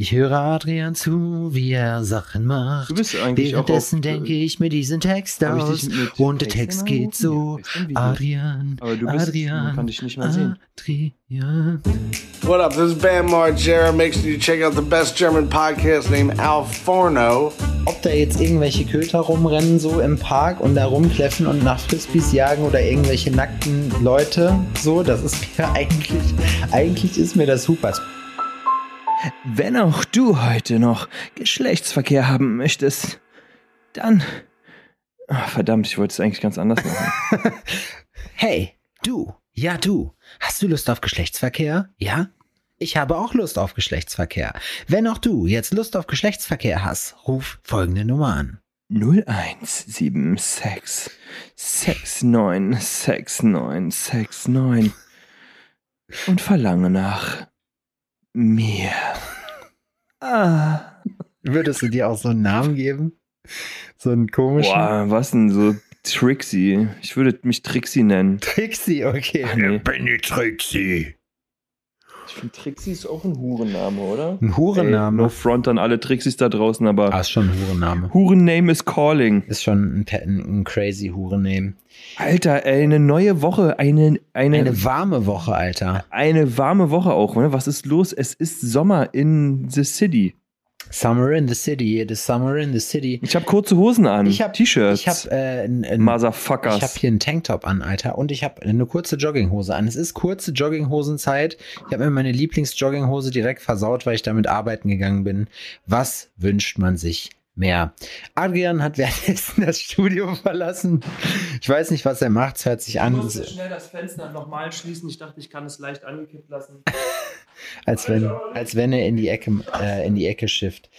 Ich höre Adrian zu, wie er Sachen macht. Du bist eigentlich Währenddessen auch auf, denke ich mir diesen Text aus. Und der Text geht so. Adrian, Aber du bist- Adrian, man kann dich nicht mehr sehen. Adrian. What up? This is Bam Margera. Make sure you check out the best German podcast named Al Forno. Ob da jetzt irgendwelche Köter rumrennen so im Park und da rumkläffen und nach Frisbees jagen oder irgendwelche nackten Leute, so, das ist mir eigentlich, eigentlich ist mir das super. Wenn auch du heute noch Geschlechtsverkehr haben möchtest, dann. Ah, verdammt, ich wollte es eigentlich ganz anders machen. Hey, du, ja du, hast du Lust auf Geschlechtsverkehr? Ja? Ich habe auch Lust auf Geschlechtsverkehr. Wenn auch du jetzt Lust auf Geschlechtsverkehr hast, ruf folgende Nummer an. 0176 69 69 69 und verlange nach mir. Ah. Würdest du dir auch so einen Namen geben? So einen komischen? Boah, was denn so Trixie? Ich würde mich Trixie nennen. Trixie, okay. Nee. bin die Trixie. Ich finde Trixie ist auch ein Hurenname, oder? Ein Hurenname? Ey, no front an alle Trixies da draußen, aber Ah, ist schon ein Hurenname. Hurenname is calling. Ist schon ein, ein, ein crazy Hurenname. Alter, ey, eine neue Woche, eine, eine, Eine warme Woche, Alter. eine warme Woche auch. Ne? Was ist los? Es ist Sommer in the city. Summer in the city, it is summer in the city. Ich habe kurze Hosen an, Ich hab, T-Shirts, Ich habe äh, ein, ein, Motherfuckers. Ich habe hier einen Tanktop an, Alter, und ich habe eine kurze Jogginghose an. Es ist kurze Jogginghosenzeit. Ich habe mir meine Lieblingsjogginghose direkt versaut, weil ich damit arbeiten gegangen bin. Was wünscht man sich mehr? Adrian hat währenddessen das Studio verlassen. Ich weiß nicht, was er macht. Es hört sich an, schnell das Fenster nochmal schließen. Ich dachte, ich kann es leicht angekippt lassen. als wenn, als wenn er in die Ecke, äh, in die Ecke schifft.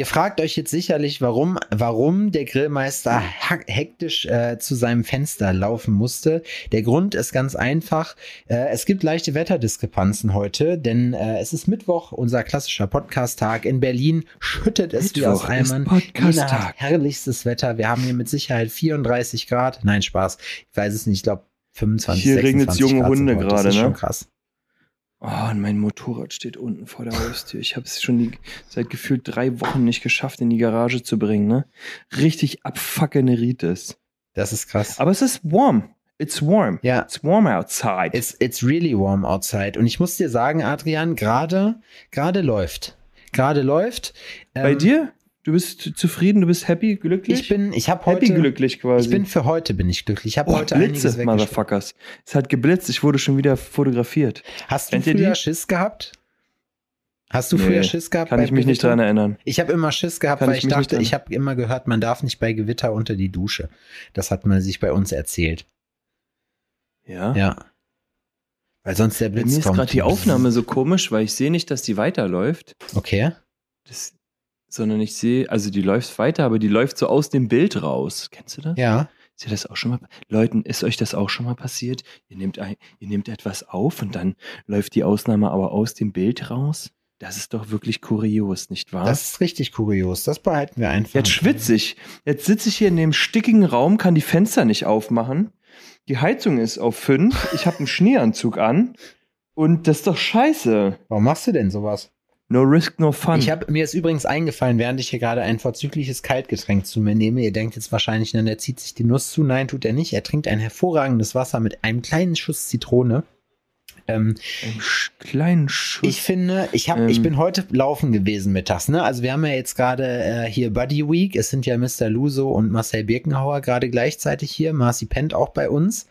Ihr fragt euch jetzt sicherlich, warum, warum der Grillmeister hektisch äh, zu seinem Fenster laufen musste. Der Grund ist ganz einfach. Äh, es gibt leichte Wetterdiskrepanzen heute, denn äh, es ist Mittwoch, unser klassischer Podcast-Tag. In Berlin schüttet es wie aus Mittwoch ist Eimern. Podcast-Tag. Herrlichstes Wetter. Wir haben hier mit Sicherheit 34 Grad. Nein, Spaß. Ich weiß es nicht. Ich glaube 25, Hier 26 regnet's junge Grad Hunde gerade, Das ist schon ne? krass. Oh, und mein Motorrad steht unten vor der Haustür. Ich habe es schon die, seit gefühlt drei Wochen nicht geschafft, in die Garage zu bringen. Ne? Richtig abfuckende Rites. Das ist krass. Aber es ist warm. It's warm. Ja. It's warm outside. It's, it's really warm outside. Und ich muss dir sagen, Adrian, gerade, gerade läuft. Gerade läuft. Bei Ähm, dir? Du bist zufrieden, du bist happy, glücklich? Ich bin, ich habe happy heute, glücklich quasi. ich bin für heute bin ich glücklich. Ich habe oh, heute Blitze. Motherfuckers. Es hat geblitzt, ich wurde schon wieder fotografiert. Hast du Kennt ihr früher? Schiss gehabt? Hast du Nee, früher Schiss gehabt? Kann ich mich nicht Gewitter? dran erinnern. Ich habe immer Schiss gehabt, Kann weil ich ich, nicht dachte, ich habe immer gehört, man darf nicht bei Gewitter unter die Dusche. Das hat man sich bei uns erzählt. Ja. Ja. Weil sonst der Bei Blitz mir ist gerade die Aufnahme so komisch, weil ich sehe nicht, dass die weiterläuft. Okay. Das, sondern ich sehe, also die läuft weiter, aber die läuft so aus dem Bild raus. Kennst du das? Ja. Ist dir das auch schon mal, Leuten, ist euch das auch schon mal passiert? Ihr nehmt, ein, ihr nehmt etwas auf und dann läuft die Ausnahme aber aus dem Bild raus? Das ist doch wirklich kurios, nicht wahr? Das ist richtig kurios. Das behalten wir einfach. Jetzt schwitze ich. Jetzt sitze ich hier in dem stickigen Raum, kann die Fenster nicht aufmachen. Die Heizung ist auf fünf. Ich habe einen Schneeanzug an. Und das ist doch scheiße. Warum machst du denn sowas? No risk, no fun. Ich habe mir ist übrigens eingefallen, während ich hier gerade ein vorzügliches Kaltgetränk zu mir nehme. Ihr denkt jetzt wahrscheinlich, na, der zieht sich die Nuss zu. Nein, tut er nicht. Er trinkt ein hervorragendes Wasser mit einem kleinen Schuss Zitrone. Ähm, einen kleinen Schuss. ich finde, ich habe, Ähm. ich bin heute laufen gewesen mittags. Ne? Also wir haben ja jetzt gerade äh, hier Buddy Week. Es sind ja Mr. Luso und Marcel Birkenhauer gerade gleichzeitig hier. Marci pennt auch bei uns.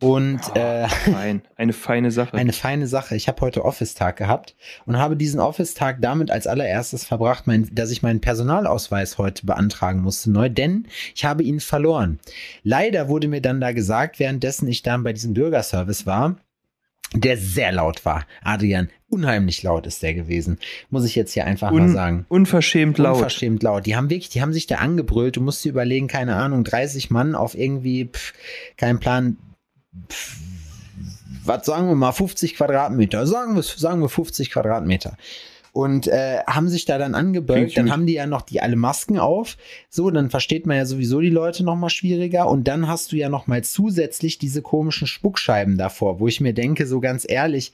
Und Oh, äh, fein. Eine feine Sache. eine feine Sache. Ich habe heute Office-Tag gehabt und habe diesen Office-Tag damit als allererstes verbracht, mein, dass ich meinen Personalausweis heute beantragen musste neu, denn ich habe ihn verloren. Leider wurde mir dann da gesagt, währenddessen ich dann bei diesem Bürgerservice war, der sehr laut war. Adrian, unheimlich laut ist der gewesen. Muss ich jetzt hier einfach mal Un sagen. unverschämt laut. Unverschämt laut. Die haben wirklich, die haben sich da angebrüllt. Du musst dir überlegen, keine Ahnung, 30 Mann auf irgendwie, pff, kein Plan, was sagen wir mal, 50 Quadratmeter. Sagen wir, sagen wir 50 Quadratmeter. Und äh, haben sich da dann angebölkt. Dann haben die ja noch die alle Masken auf. So, dann versteht man ja sowieso die Leute noch mal schwieriger. Und dann hast du ja noch mal zusätzlich diese komischen Spuckscheiben davor, wo ich mir denke, so ganz ehrlich,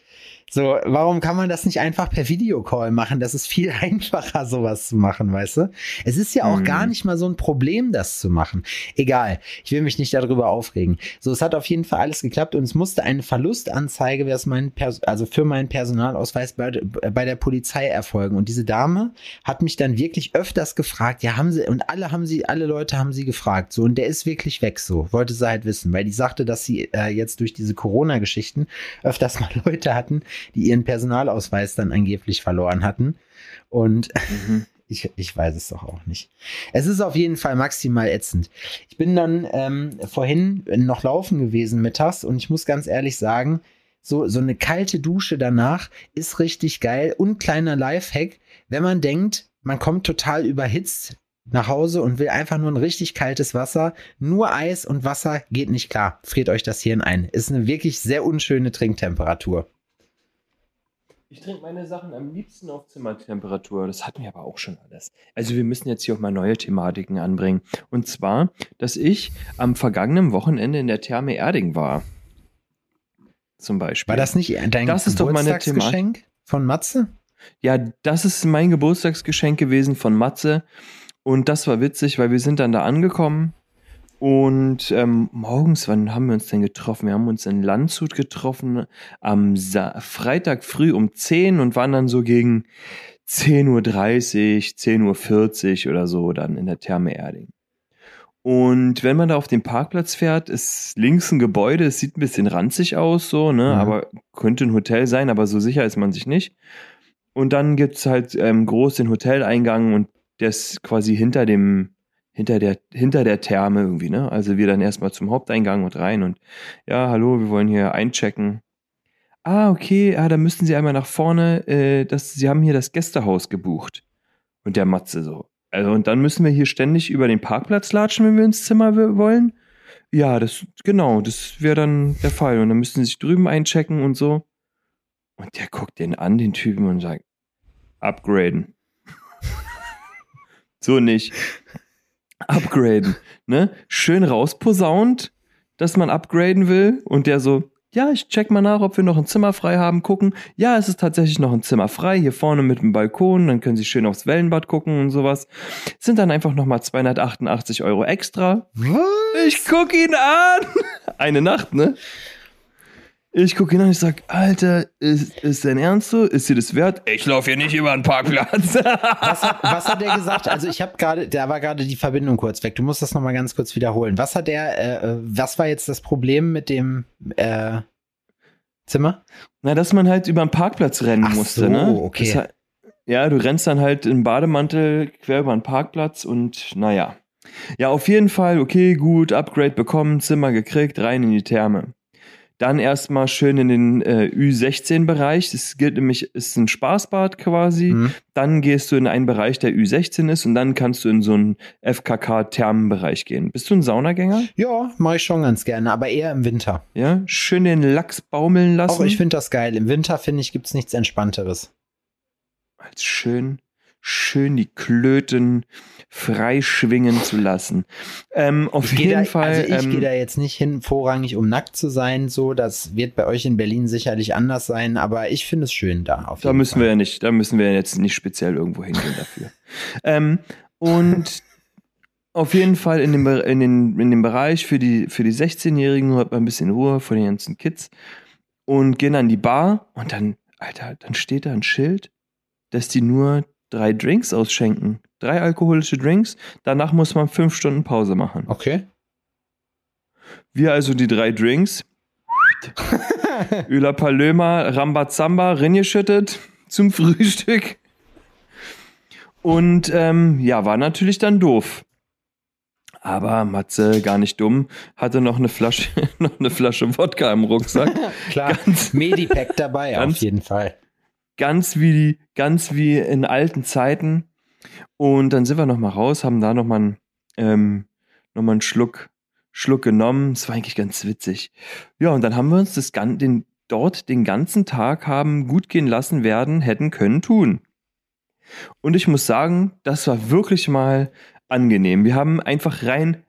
so, warum kann man das nicht einfach per Videocall machen? Das ist viel einfacher, sowas zu machen, weißt du? Es ist ja auch hm. gar nicht mal so ein Problem, das zu machen. Egal, ich will mich nicht darüber aufregen. So, es hat auf jeden Fall alles geklappt und es musste eine Verlustanzeige mein also für meinen Personalausweis bei, bei der Polizei erfolgen. Und diese Dame hat mich dann wirklich öfters gefragt, ja, haben sie, und alle haben sie, alle Leute haben sie gefragt, so, und der ist wirklich weg, so, wollte sie halt wissen, weil die sagte, dass sie äh, jetzt durch diese Corona-Geschichten öfters mal Leute hatten, die ihren Personalausweis dann angeblich verloren hatten. Und mhm. ich, ich weiß es doch auch nicht. Es ist auf jeden Fall maximal ätzend. Ich bin dann ähm, vorhin noch laufen gewesen mittags und ich muss ganz ehrlich sagen, so, so eine kalte Dusche danach ist richtig geil und kleiner Lifehack, wenn man denkt, man kommt total überhitzt nach Hause und will einfach nur ein richtig kaltes Wasser. Nur Eis und Wasser geht nicht klar. Friert euch das Hirn ein. Ist eine wirklich sehr unschöne Trinktemperatur. Ich trinke meine Sachen am liebsten auf Zimmertemperatur. Das hatten wir aber auch schon alles. Also wir müssen jetzt hier auch mal neue Thematiken anbringen. Und zwar, dass ich am vergangenen Wochenende in der Therme Erding war. Zum Beispiel. War das nicht dein das ist doch meine Geschenk von Matze? Ja, das ist mein Geburtstagsgeschenk gewesen von Matze. Und das war witzig, weil wir sind dann da angekommen und ähm, morgens, wann haben wir uns denn getroffen? Wir haben uns in Landshut getroffen am Sa Freitag früh um 10 und waren dann so gegen 10.30 Uhr, 10.40 Uhr oder so dann in der Therme Erding. Und wenn man da auf den Parkplatz fährt, ist links ein Gebäude, es sieht ein bisschen ranzig aus, so, ne, mhm. aber könnte ein Hotel sein, aber so sicher ist man sich nicht. Und dann gibt's halt ähm, groß den Hoteleingang und der ist quasi hinter dem hinter der, hinter der Therme irgendwie, ne? Also wir dann erstmal zum Haupteingang und rein und ja, hallo, wir wollen hier einchecken. Ah, okay, ah, da müssten Sie einmal nach vorne, äh, das, Sie haben hier das Gästehaus gebucht. Und der Matze so. Also, und dann müssen wir hier ständig über den Parkplatz latschen, wenn wir ins Zimmer wollen. Ja, das, genau, das wäre dann der Fall. Und dann müssten Sie sich drüben einchecken und so. Und der guckt den an, den Typen, und sagt, upgraden. so nicht upgraden. Ne? Schön rausposaunt, dass man upgraden will. Und der so, ja, ich check mal nach, ob wir noch ein Zimmer frei haben, gucken. Ja, es ist tatsächlich noch ein Zimmer frei, hier vorne mit dem Balkon, dann können Sie schön aufs Wellenbad gucken und sowas. Sind dann einfach nochmal 288 Euro extra. Was? Ich guck ihn an! Eine Nacht, ne? Ich gucke ihn an und ich sage, Alter, ist, ist dein Ernst so? Ist dir das wert? Ich laufe hier nicht über einen Parkplatz. was, hat, was hat der gesagt? Also ich habe gerade, da war gerade die Verbindung kurz weg. Du musst das nochmal ganz kurz wiederholen. Was hat der, äh, was war jetzt das Problem mit dem äh, Zimmer? Na, dass man halt über einen Parkplatz rennen Ach musste, so, ne? okay. Das, ja, du rennst dann halt im Bademantel quer über einen Parkplatz und naja. Ja, auf jeden Fall, okay, gut, Upgrade bekommen, Zimmer gekriegt, rein in die Therme. Dann erstmal schön in den äh, Ü16-Bereich. Das gilt nämlich, ist ein Spaßbad quasi. Mhm. Dann gehst du in einen Bereich, der Ü16 ist und dann kannst du in so einen FKK-Thermenbereich gehen. Bist du ein Saunagänger? Ja, mache ich schon ganz gerne, aber eher im Winter. Ja, schön den Lachs baumeln lassen. Auch ich finde das geil. Im Winter, finde ich, gibt es nichts Entspannteres. Als schön, schön die Klöten freischwingen zu lassen. Ähm, auf jeden da, Fall. Also ich ähm, gehe da jetzt nicht hin, vorrangig um nackt zu sein, so. Das wird bei euch in Berlin sicherlich anders sein, aber ich finde es schön da. da müssen Fall. wir ja nicht, da müssen wir jetzt nicht speziell irgendwo hingehen dafür. ähm, und auf jeden Fall in dem, in, den, in dem Bereich für die, für die 16-Jährigen hat man ein bisschen Ruhe vor den ganzen Kids und gehen an die Bar und dann, Alter, dann steht da ein Schild, dass die nur drei Drinks ausschenken. Drei alkoholische Drinks. Danach muss man fünf Stunden Pause machen. Okay. Wir also die drei Drinks. Öla Palöma, Rambazamba, reingeschüttet zum Frühstück. Und ähm, ja, war natürlich dann doof. Aber Matze, gar nicht dumm, hatte noch eine Flasche, noch eine Flasche Wodka im Rucksack. Klar, ganz, Medipack dabei, ganz, auf jeden Fall. Ganz wie, ganz wie in alten Zeiten. Und dann sind wir nochmal raus, haben da nochmal einen, ähm, noch einen Schluck, Schluck genommen. Das war eigentlich ganz witzig. Ja, und dann haben wir uns das, den, dort den ganzen Tag haben gut gehen lassen werden, hätten können tun. Und ich muss sagen, das war wirklich mal angenehm. Wir haben einfach rein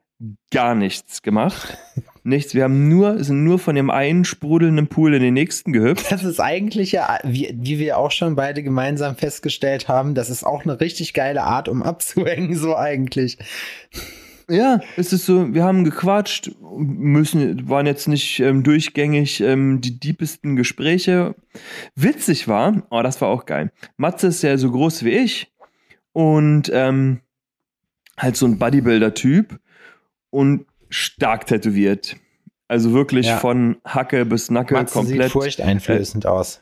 gar nichts gemacht. Nichts. Wir haben nur, sind nur von dem einen sprudelnden Pool in den nächsten gehüpft. Das ist eigentlich ja, wie, wie wir auch schon beide gemeinsam festgestellt haben, das ist auch eine richtig geile Art, um abzuhängen, so eigentlich. Ja, es ist so, wir haben gequatscht, müssen, waren jetzt nicht ähm, durchgängig ähm, die diepesten Gespräche. Witzig war, oh, das war auch geil. Matze ist ja so groß wie ich und ähm, halt so ein Bodybuilder-Typ und stark tätowiert. Also wirklich Ja. von Hacke bis Nacke Matze komplett sieht furchteinflößend aus.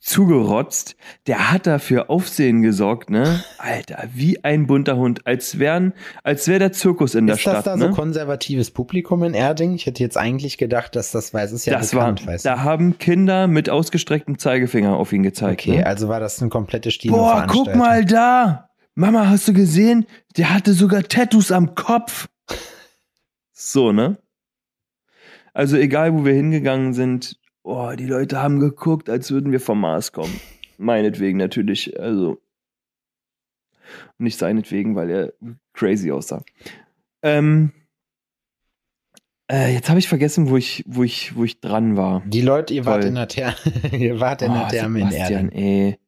zugerotzt. Der hat dafür Aufsehen gesorgt, ne? Alter, wie ein bunter Hund. Als wären, als wäre der Zirkus in der Ist das Stadt, da ne? so konservatives Publikum in Erding? Ich hätte jetzt eigentlich gedacht, dass das, weil es ist ja das war, bekannt, weißt du. da haben Kinder mit ausgestrecktem Zeigefinger auf ihn gezeigt. Okay, ne? also war das eine komplette Boah, Stino-Veranstaltung. guck mal da! Mama, hast du gesehen? Der hatte sogar Tattoos am Kopf. So, ne? Also egal, wo wir hingegangen sind, oh, die Leute haben geguckt, als würden wir vom Mars kommen. Meinetwegen natürlich, also nicht seinetwegen, weil er crazy aussah. Ähm, äh, jetzt habe ich vergessen, wo ich, wo ich, wo ich dran war. Die Leute, ihr wart Toll. in der Therme, ihr wart in der Oh, Therme in Erding. ey.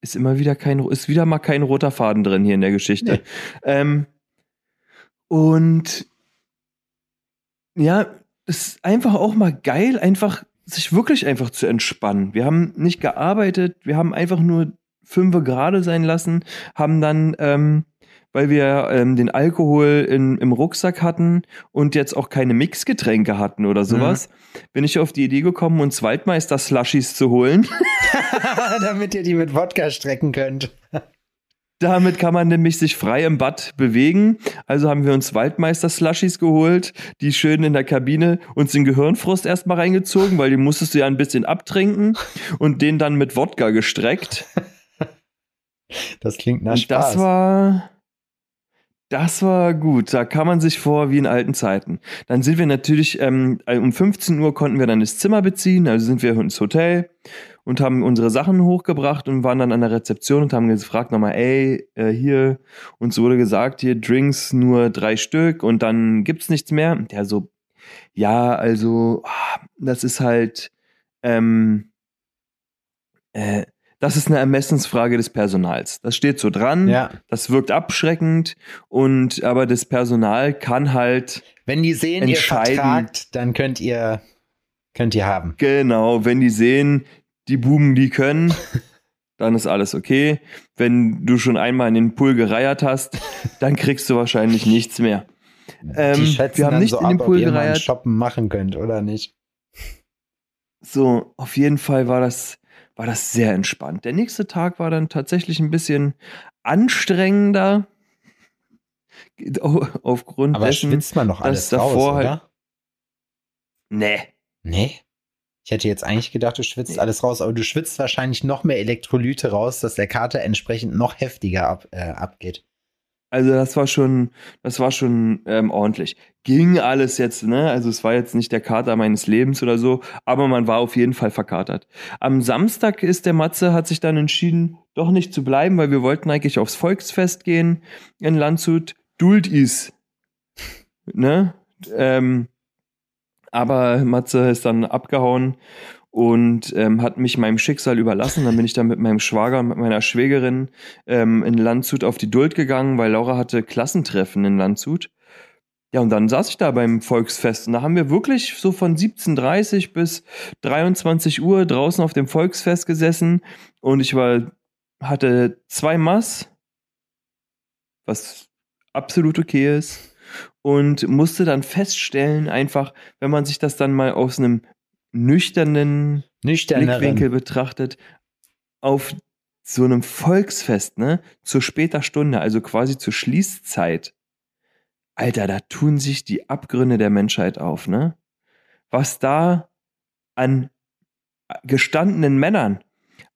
Ist immer wieder kein, ist wieder mal kein roter Faden drin hier in der Geschichte. Nee. Ähm, und ja, es ist einfach auch mal geil, einfach sich wirklich einfach zu entspannen. Wir haben nicht gearbeitet, wir haben einfach nur fünfe gerade sein lassen, haben dann, ähm, weil wir ähm, den Alkohol in, im Rucksack hatten und jetzt auch keine Mixgetränke hatten oder sowas, bin ich auf die Idee gekommen, uns Waldmeister-Slushies zu holen. Damit ihr die mit Wodka strecken könnt. Damit kann man nämlich sich frei im Bad bewegen. Also haben wir uns Waldmeister-Slushies geholt, die schön in der Kabine uns den Gehirnfrost erstmal reingezogen, weil die musstest du ja ein bisschen abtrinken und den dann mit Wodka gestreckt. Das klingt nach Und Spaß. das war, das war gut. Da kam man sich vor wie in alten Zeiten. Dann sind wir natürlich, ähm, um 15 Uhr konnten wir dann das Zimmer beziehen, also sind wir ins Hotel und haben unsere Sachen hochgebracht und waren dann an der Rezeption und haben gefragt nochmal, ey, äh, hier, uns wurde gesagt, hier Drinks nur drei Stück und dann gibt's nichts mehr. Und der so, ja, also, ah, das ist halt, ähm, äh, das ist eine Ermessensfrage des Personals. Das steht so dran. ja. Das wirkt abschreckend und aber das Personal kann halt Wenn die sehen, ihr vertragt, dann könnt ihr, könnt ihr haben. genau, wenn die sehen, die Buben, die können, dann ist alles okay. Wenn du schon einmal in den Pool gereiert hast, dann kriegst du wahrscheinlich nichts mehr. Ähm, wir haben nicht so in den ab, Pool ob ihr gereiert. Shoppen machen könnt oder nicht. So, auf jeden Fall war das, war das sehr entspannt. Der nächste Tag war dann tatsächlich ein bisschen anstrengender. Aufgrund Aber dessen, schwitzt man noch dass alles davor raus, halt- oder? Nee. Nee. Ich hätte jetzt eigentlich gedacht, du schwitzt alles raus, aber du schwitzt wahrscheinlich noch mehr Elektrolyte raus, dass der Kater entsprechend noch heftiger ab, äh, abgeht. Also das war schon, das war schon ähm, ordentlich. Ging alles jetzt, ne? Also es war jetzt nicht der Kater meines Lebens oder so, aber man war auf jeden Fall verkatert. Am Samstag ist der Matze, hat sich dann entschieden, doch nicht zu bleiben, weil wir wollten eigentlich aufs Volksfest gehen in Landshut. Duld is. Ne? Ähm, aber Matze ist dann abgehauen und ähm, hat mich meinem Schicksal überlassen. Dann bin ich dann mit meinem Schwager und mit meiner Schwägerin ähm, in Landshut auf die Duld gegangen, weil Laura hatte Klassentreffen in Landshut. Ja, und dann saß ich da beim Volksfest und da haben wir wirklich so von 17.30 bis 23 Uhr draußen auf dem Volksfest gesessen und ich war, hatte zwei Mass, was absolut okay ist und musste dann feststellen, einfach, wenn man sich das dann mal aus einem nüchternen. Blickwinkel betrachtet, auf so einem Volksfest, ne, zu später Stunde, also quasi zur Schließzeit, Alter, da tun sich die Abgründe der Menschheit auf, ne? Was da an gestandenen Männern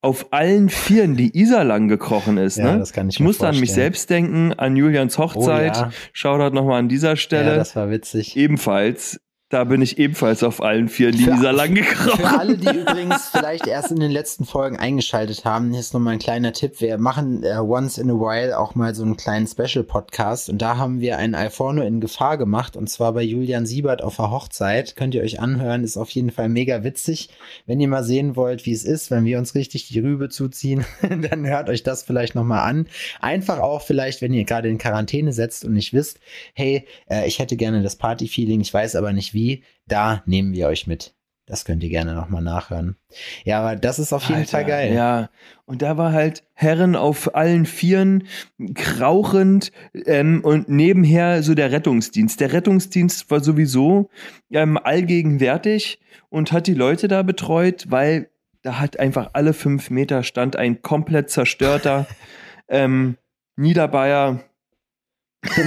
auf allen Vieren die Isar lang gekrochen ist, Ja, ne? das kann ich Ich mir musste an mich selbst denken, an Julians Oh, Hochzeit. ja. Shoutout nochmal an dieser ja, Stelle. das war witzig. Ebenfalls, Da bin ich ebenfalls auf allen vier Lisa lang gekrochen. Für alle, die übrigens vielleicht erst in den letzten Folgen eingeschaltet haben, hier ist nochmal ein kleiner Tipp. Wir machen äh, once in a while auch mal so einen kleinen Special-Podcast und da haben wir einen Alforno in Gefahr gemacht und zwar bei Julian Siebert auf der Hochzeit. Könnt ihr euch anhören, ist auf jeden Fall mega witzig. Wenn ihr mal sehen wollt, wie es ist, wenn wir uns richtig die Rübe zuziehen, dann hört euch das vielleicht nochmal an. Einfach auch vielleicht, wenn ihr gerade in Quarantäne setzt und nicht wisst, hey, äh, ich hätte gerne das Party-Feeling, ich weiß aber nicht wie wie, da nehmen wir euch mit. Das könnt ihr gerne nochmal nachhören. Ja, aber das ist auf jeden Alter, Fall geil. Ja, und da war halt Herren auf allen Vieren, krauchend ähm, und nebenher so der Rettungsdienst. Der Rettungsdienst war sowieso ähm, allgegenwärtig und hat die Leute da betreut, weil da hat einfach alle fünf Meter stand ein komplett zerstörter ähm, Niederbayer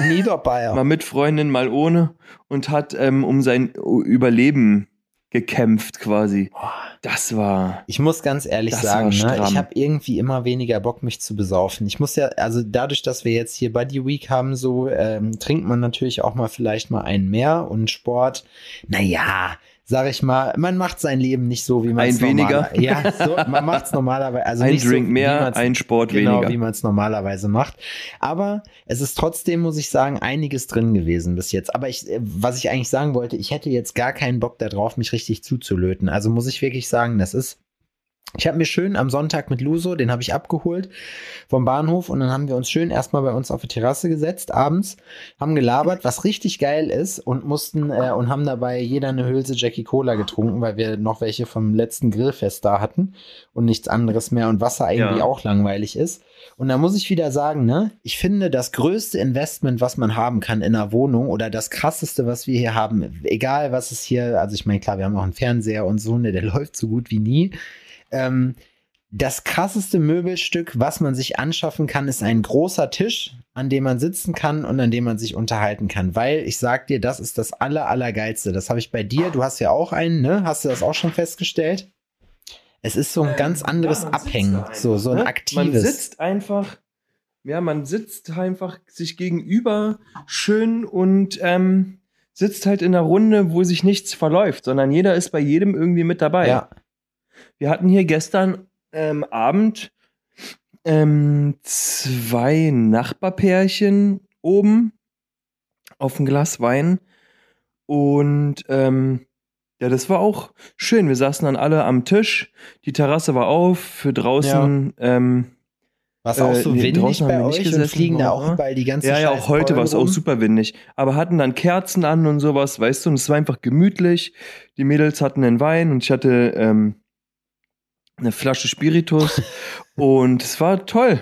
Niederbayer. Mal mit Freundin, mal ohne und hat ähm, um sein Überleben gekämpft quasi. Das war. Ich muss ganz ehrlich sagen, ne, ich habe irgendwie immer weniger Bock, mich zu besaufen. Ich muss ja, also dadurch, dass wir jetzt hier Buddy Week haben, so ähm, trinkt man natürlich auch mal vielleicht mal einen mehr und Sport. Naja, sag ich mal, man macht sein Leben nicht so, wie man es weniger. Ja, so, man macht es normalerweise. Also ein nicht Drink so, mehr, ein Sport genau, weniger. wie man es normalerweise macht. Aber es ist trotzdem, muss ich sagen, einiges drin gewesen bis jetzt. Aber ich, was ich eigentlich sagen wollte, ich hätte jetzt gar keinen Bock darauf, mich richtig zuzulöten. Also muss ich wirklich sagen, das ist ich habe mir schön am Sonntag mit Luso, den habe ich abgeholt vom Bahnhof und dann haben wir uns schön erstmal bei uns auf die Terrasse gesetzt abends, haben gelabert, was richtig geil ist und mussten äh, und haben dabei jeder eine Hülse Jackie Cola getrunken, weil wir noch welche vom letzten Grillfest da hatten und nichts anderes mehr und Wasser irgendwie ja. auch langweilig ist. Und da muss ich wieder sagen, ne, ich finde das größte Investment, was man haben kann in einer Wohnung oder das krasseste, was wir hier haben, egal was es hier, also ich meine, klar, wir haben auch einen Fernseher und so, ne, der läuft so gut wie nie ähm, das krasseste Möbelstück, was man sich anschaffen kann, ist ein großer Tisch, an dem man sitzen kann und an dem man sich unterhalten kann. Weil ich sag dir, das ist das aller, allergeilste. Das habe ich bei dir. Du hast ja auch einen, ne? Hast du das auch schon festgestellt? Es ist so ein ähm, ganz anderes ja, Abhängen, einfach, so, so ein ne? aktives. Man sitzt einfach, ja, man sitzt einfach sich gegenüber schön und ähm, sitzt halt in einer Runde, wo sich nichts verläuft, sondern jeder ist bei jedem irgendwie mit dabei. Ja. Wir hatten hier gestern ähm, Abend ähm, zwei Nachbarpärchen oben auf ein Glas Wein. Und ähm, ja, das war auch schön. Wir saßen dann alle am Tisch. Die Terrasse war auf. Für draußen. Ja. Ähm, war es auch so äh, windig bei euch gesessen, und fliegen da auch überall die ganzen Ja, ja, auch heute war es auch super windig. Aber hatten dann Kerzen an und sowas, weißt du, und es war einfach gemütlich. Die Mädels hatten einen Wein und ich hatte ähm, eine Flasche Spiritus und es war toll.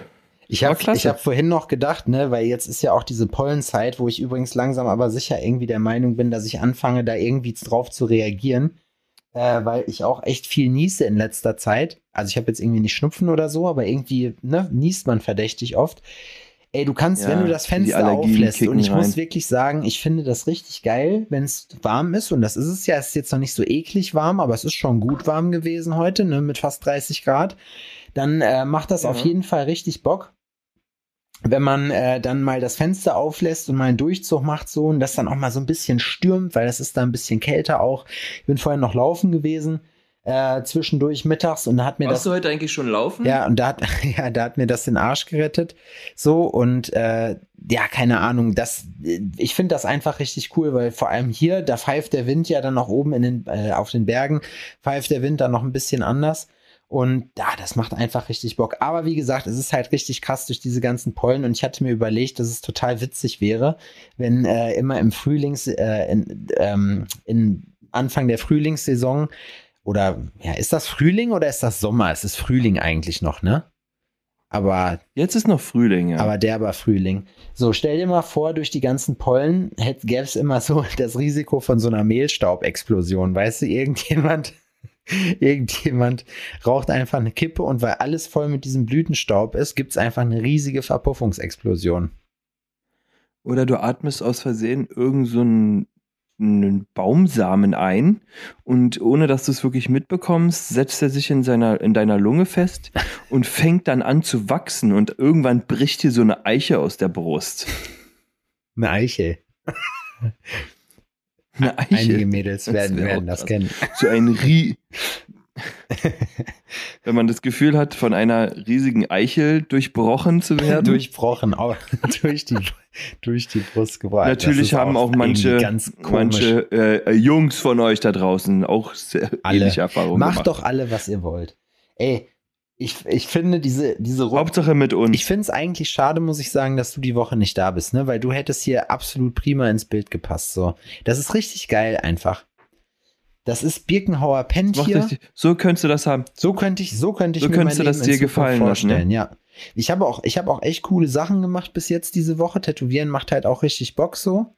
Ich habe hab vorhin noch gedacht, ne, weil jetzt ist ja auch diese Pollenzeit, wo ich übrigens langsam aber sicher irgendwie der Meinung bin, dass ich anfange, da irgendwie drauf zu reagieren, äh, weil ich auch echt viel niese in letzter Zeit. Also ich habe jetzt irgendwie nicht Schnupfen oder so, aber irgendwie ne, niest man verdächtig oft. Ey, du kannst, ja, wenn du das Fenster auflässt, und ich rein. muss wirklich sagen, ich finde das richtig geil, wenn es warm ist. Und das ist es ja, es ist jetzt noch nicht so eklig warm, aber es ist schon gut warm gewesen heute, ne, mit fast 30 Grad. Dann äh, macht das ja. auf jeden Fall richtig Bock. Wenn man äh, dann mal das Fenster auflässt und mal einen Durchzug macht so und das dann auch mal so ein bisschen stürmt, weil das ist da ein bisschen kälter auch. Ich bin vorher noch laufen gewesen äh, zwischendurch mittags und da hat mir Warst das. du heute eigentlich schon laufen? Ja, und da hat, ja, da hat mir das den Arsch gerettet. So und äh, ja, keine Ahnung, das, ich finde das einfach richtig cool, weil vor allem hier, da pfeift der Wind ja dann noch oben in den, äh, auf den Bergen, pfeift der Wind dann noch ein bisschen anders. Und ja, das macht einfach richtig Bock. Aber wie gesagt, es ist halt richtig krass durch diese ganzen Pollen. Und ich hatte mir überlegt, dass es total witzig wäre, wenn äh, immer im Frühlings, äh, in, ähm, in Anfang der Frühlingssaison oder ja, ist das Frühling oder ist das Sommer? Es ist Frühling eigentlich noch, ne? Aber. Jetzt ist noch Frühling, ja. Aber der war Frühling. So, stell dir mal vor, durch die ganzen Pollen gäbe es immer so das Risiko von so einer Mehlstaubexplosion. Weißt du, irgendjemand, irgendjemand raucht einfach eine Kippe und weil alles voll mit diesem Blütenstaub ist, gibt es einfach eine riesige Verpuffungsexplosion. Oder du atmest aus Versehen irgend so ein einen Baumsamen ein und ohne dass du es wirklich mitbekommst, setzt er sich in, seiner, in deiner Lunge fest und fängt dann an zu wachsen und irgendwann bricht dir so eine Eiche aus der Brust. Eine Eiche. Eine Eichel. Einige Mädels Das werden, auch werden das kennen. So ein Rie. Wenn man das Gefühl hat, von einer riesigen Eichel durchbrochen zu werden. Durchbrochen, auch durch die, durch die Brust gebrochen. Natürlich haben auch manche, manche äh, Jungs von euch da draußen auch sehr Alle. ähnliche Erfahrungen Macht gemacht. doch alle, was ihr wollt. Ey, ich, ich finde diese, diese Ru- Hauptsache mit uns. Ich finde es eigentlich schade, muss ich sagen, dass du die Woche nicht da bist, ne? Weil du hättest hier absolut prima ins Bild gepasst. So, das ist richtig geil einfach. Das ist Birkenhauer Pennt Macht hier. richtig- so könntest du das haben. So könnte ich, so könnte ich So mir könntest du das dir gefallen lassen, ne? vorstellen. Ja, ich habe auch, ich habe auch echt coole Sachen gemacht bis jetzt diese Woche. Tätowieren macht halt auch richtig Bock so.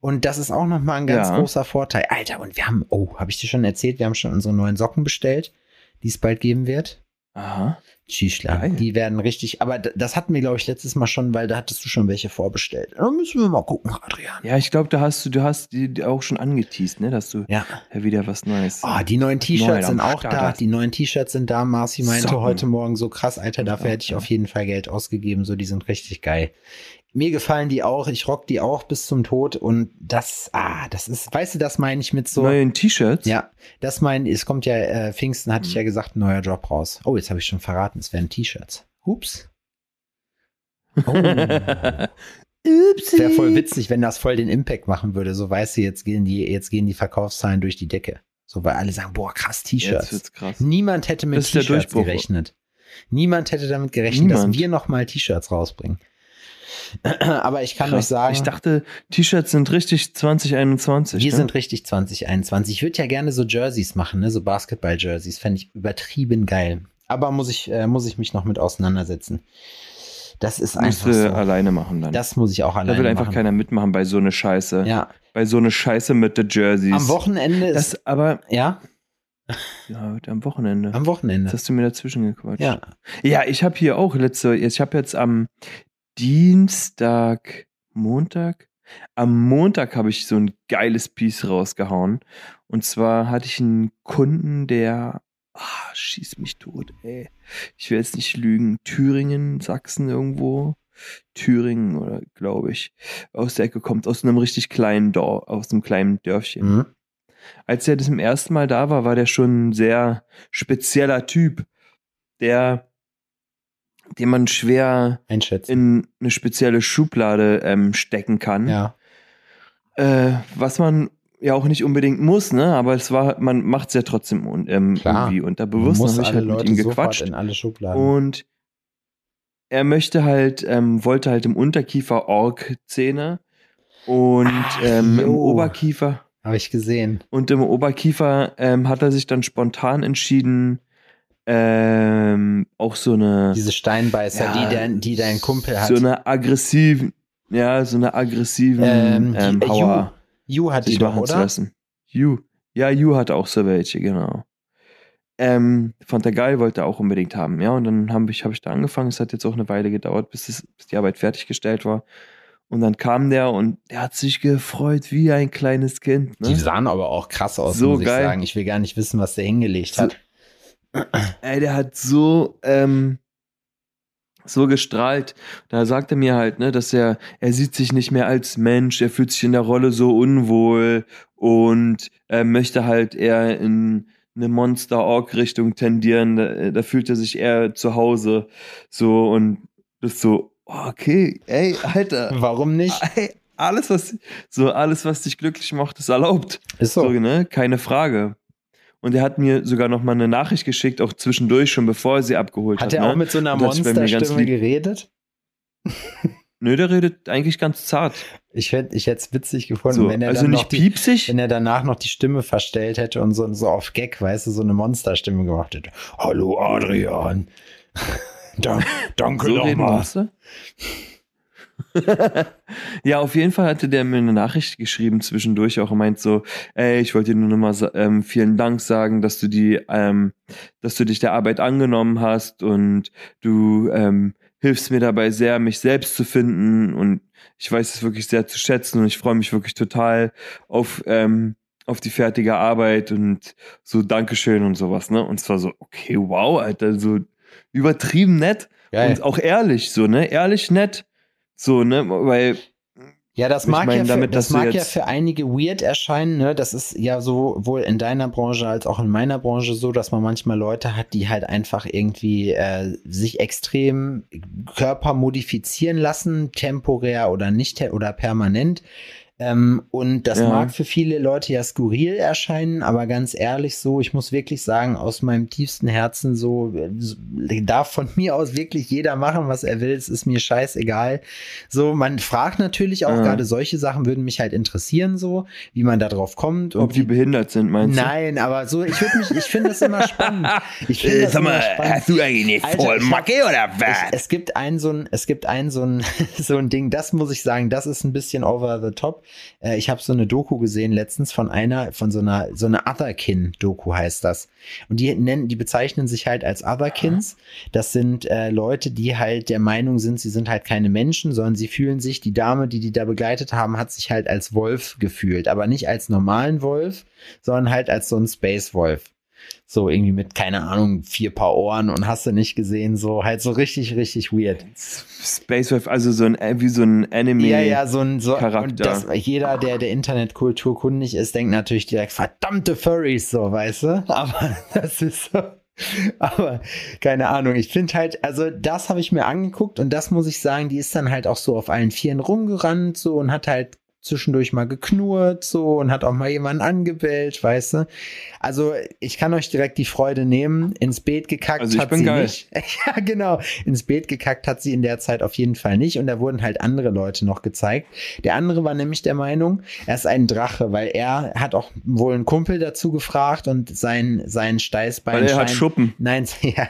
Und das ist auch noch mal ein ganz Ja. großer Vorteil. Alter, und wir haben, oh, habe ich dir schon erzählt, wir haben schon unsere neuen Socken bestellt, die es bald geben wird. Aha. Geil. Die werden richtig, aber das hatten wir, glaube ich, letztes Mal schon, weil da hattest du schon welche vorbestellt. Da müssen wir mal gucken, Adrian. Ja, ich glaube, da hast du, du hast die, die auch schon angeteased, ne, dass du Ja. ja wieder was Neues. Oh, die neuen Neu T-Shirts sind auch Start da. hast. Die neuen T-Shirts sind da. Marci meinte Socken. heute Morgen so krass, Alter, dafür hätte ich auf jeden Fall Geld ausgegeben. So, die sind richtig geil. Mir gefallen die auch. Ich rock die auch bis zum Tod. Und das, ah, das ist, weißt du, das meine ich mit so. Neuen T-Shirts? Ja, das mein, es kommt ja, äh, Pfingsten hatte ich Mhm. ja gesagt, ein neuer Job raus. Oh, jetzt habe ich schon verraten, es wären T-Shirts. Ups. Oh. Wäre voll witzig, wenn das voll den Impact machen würde. So weißt du, jetzt gehen die, jetzt gehen die Verkaufszahlen durch die Decke. So, weil alle sagen, boah, krass, T-Shirts. Niemand hätte mit T-Shirts gerechnet. Niemand hätte damit gerechnet, dass Niemand. wir nochmal T-Shirts rausbringen. Aber ich kann Krass. euch sagen, Ich dachte, T-Shirts sind richtig 2021. wir ne? sind richtig 2021. Ich würde ja gerne so Jerseys machen, ne? so Basketball-Jerseys. Fände ich übertrieben geil. Aber muss ich, äh, muss ich mich noch mit auseinandersetzen. Das ist Musst einfach du so. alleine machen dann. Das muss ich auch alleine da will einfach machen. keiner mitmachen bei so eine Scheiße. Ja, Bei so eine Scheiße mit den Jerseys. am Wochenende ist, Das aber, ja, ja, am Wochenende. am Wochenende. Jetzt hast du mir dazwischen gequatscht. Ja, Ja, ich habe hier auch letzte, ich habe jetzt am Dienstag, Montag, am Montag habe ich so ein geiles Piece rausgehauen. Und zwar hatte ich einen Kunden, der, ah, schieß mich tot, ey. Ich will jetzt nicht lügen, Thüringen, Sachsen irgendwo. Thüringen oder glaube ich, aus der Ecke kommt, aus einem richtig kleinen Dorf, aus einem kleinen Dörfchen mhm. als er das zum ersten Mal da war, war der schon ein sehr spezieller Typ, der, den man schwer einschätzen. in eine spezielle Schublade ähm, stecken kann. ja, Äh, was man ja auch nicht unbedingt muss, ne? Aber es war, man macht es ja trotzdem un- ähm, Klar. irgendwie unterbewusst. muss Dann habe ich halt mit Leute ihm sofort gequatscht. Und er möchte halt, ähm, wollte halt im Unterkiefer Org-Zähne und Ach, ähm, im. Oberkiefer Habe ich gesehen. Und im Oberkiefer ähm, hat er sich dann spontan entschieden, ähm, auch so eine, Diese Steinbeißer, Ja, die, dein, die dein Kumpel hat. so eine aggressiven, ja, so eine aggressiven Ähm, die- ähm, äh, Hauer Ju hat die doch, oder? lassen. Ju. Ja, Ju hat auch so welche, genau. Ähm, fand er geil, wollte er auch unbedingt haben. Ja, und dann habe ich, hab ich da angefangen. Es hat jetzt auch eine Weile gedauert, bis, es, bis die Arbeit fertiggestellt war. Und dann kam der und der hat sich gefreut wie ein kleines Kind. Ne? Die sahen aber auch krass aus, So muss ich geil. sagen. Ich will gar nicht wissen, was der hingelegt So- hat. Ey, der hat so, ähm, so gestrahlt. Da sagt er mir halt, ne, dass er, er sieht sich nicht mehr als Mensch, er fühlt sich in der Rolle so unwohl und er möchte halt eher in eine Monster-Org-Richtung tendieren. Da, da fühlt er sich eher zu Hause. So und das ist so, okay, ey, Alter. Warum nicht? Ey, alles, was, so alles, was dich glücklich macht, ist erlaubt. Ist So, so. ne? Keine Frage. Und er hat mir sogar noch mal eine Nachricht geschickt, auch zwischendurch, schon bevor er sie abgeholt hat. Hat er ne? auch mit so einer Monsterstimme geredet? Nö, der redet eigentlich ganz zart. Ich hätte ich es witzig gefunden, So, wenn er also nicht die, piepsig. wenn er danach noch die Stimme verstellt hätte und so, so auf Gag, weißt du, so eine Monsterstimme gemacht hätte. Hallo Adrian. Dank, danke so nochmal. Ja, auf jeden Fall hatte der mir eine Nachricht geschrieben zwischendurch auch und meint so, ey, ich wollte dir nur nochmal ähm, vielen Dank sagen, dass du die, ähm, dass du dich der Arbeit angenommen hast und du ähm, hilfst mir dabei sehr, mich selbst zu finden und ich weiß es wirklich sehr zu schätzen und ich freue mich wirklich total auf, ähm, auf die fertige Arbeit und so Dankeschön und sowas, ne? Und es war so, okay, wow, Alter, so übertrieben nett Geil. und auch ehrlich, so, ne? Ehrlich nett. So, ne? Weil Ja, das Ich mag, meine ja, für, damit, das mag ja für einige weird erscheinen. Ne? Das ist ja sowohl in deiner Branche als auch in meiner Branche so, dass man manchmal Leute hat, die halt einfach irgendwie äh, sich extrem Körper modifizieren lassen, temporär oder nicht oder permanent. Ähm, und das Ja. mag für viele Leute ja skurril erscheinen, aber ganz ehrlich so, ich muss wirklich sagen, aus meinem tiefsten Herzen so, äh, darf von mir aus wirklich jeder machen, was er will, es ist mir scheißegal. So, man fragt natürlich auch, Ja. gerade solche Sachen würden mich halt interessieren, so, wie man da drauf kommt. Ob die behindert sind, meinst du? Nein, aber so, ich würde mich, ich finde das immer spannend. Ich finde das immer spannend. du eigentlich Alter, ich hab- oder Ich, es gibt ein so ein, es gibt ein so ein, so ein Ding, das muss ich sagen, das ist ein bisschen over the top. Äh, ich habe so eine Doku gesehen letztens von einer, von so einer, so eine Otherkin-Doku heißt das. Und die nennen, die bezeichnen sich halt als Otherkins. Das sind äh, Leute, die halt der Meinung sind, sie sind halt keine Menschen, sondern sie fühlen sich, die Dame, die die da begleitet haben, hat sich halt als Wolf gefühlt, aber nicht als normalen Wolf, sondern halt als so ein Space-Wolf. So irgendwie mit, keine Ahnung, vier Paar Ohren und hast du nicht gesehen, so halt so richtig, richtig weird. Space Wave, also so ein, wie so ein Anime. Ja, ja, so ein, so, Charakter. und das, jeder, der der Internetkultur kundig ist, denkt natürlich direkt, verdammte Furries, so, weißt du? Aber das ist so. Aber keine Ahnung, ich finde halt, also das habe ich mir angeguckt und das muss ich sagen, die ist dann halt auch so auf allen Vieren rumgerannt so und hat halt zwischendurch mal geknurrt so und hat auch mal jemanden angebellt, weißt du? Also ich kann euch direkt die Freude nehmen. Ins Beet gekackt Also hat sie geil. nicht. Ja, genau. Ins Beet gekackt hat sie in der Zeit auf jeden Fall nicht. Und da wurden halt andere Leute noch gezeigt. Der andere war nämlich der Meinung, er ist ein Drache, weil er hat auch wohl einen Kumpel dazu gefragt und sein, sein Steißbein. Weil er hat Schuppen. Nein, ja, sein-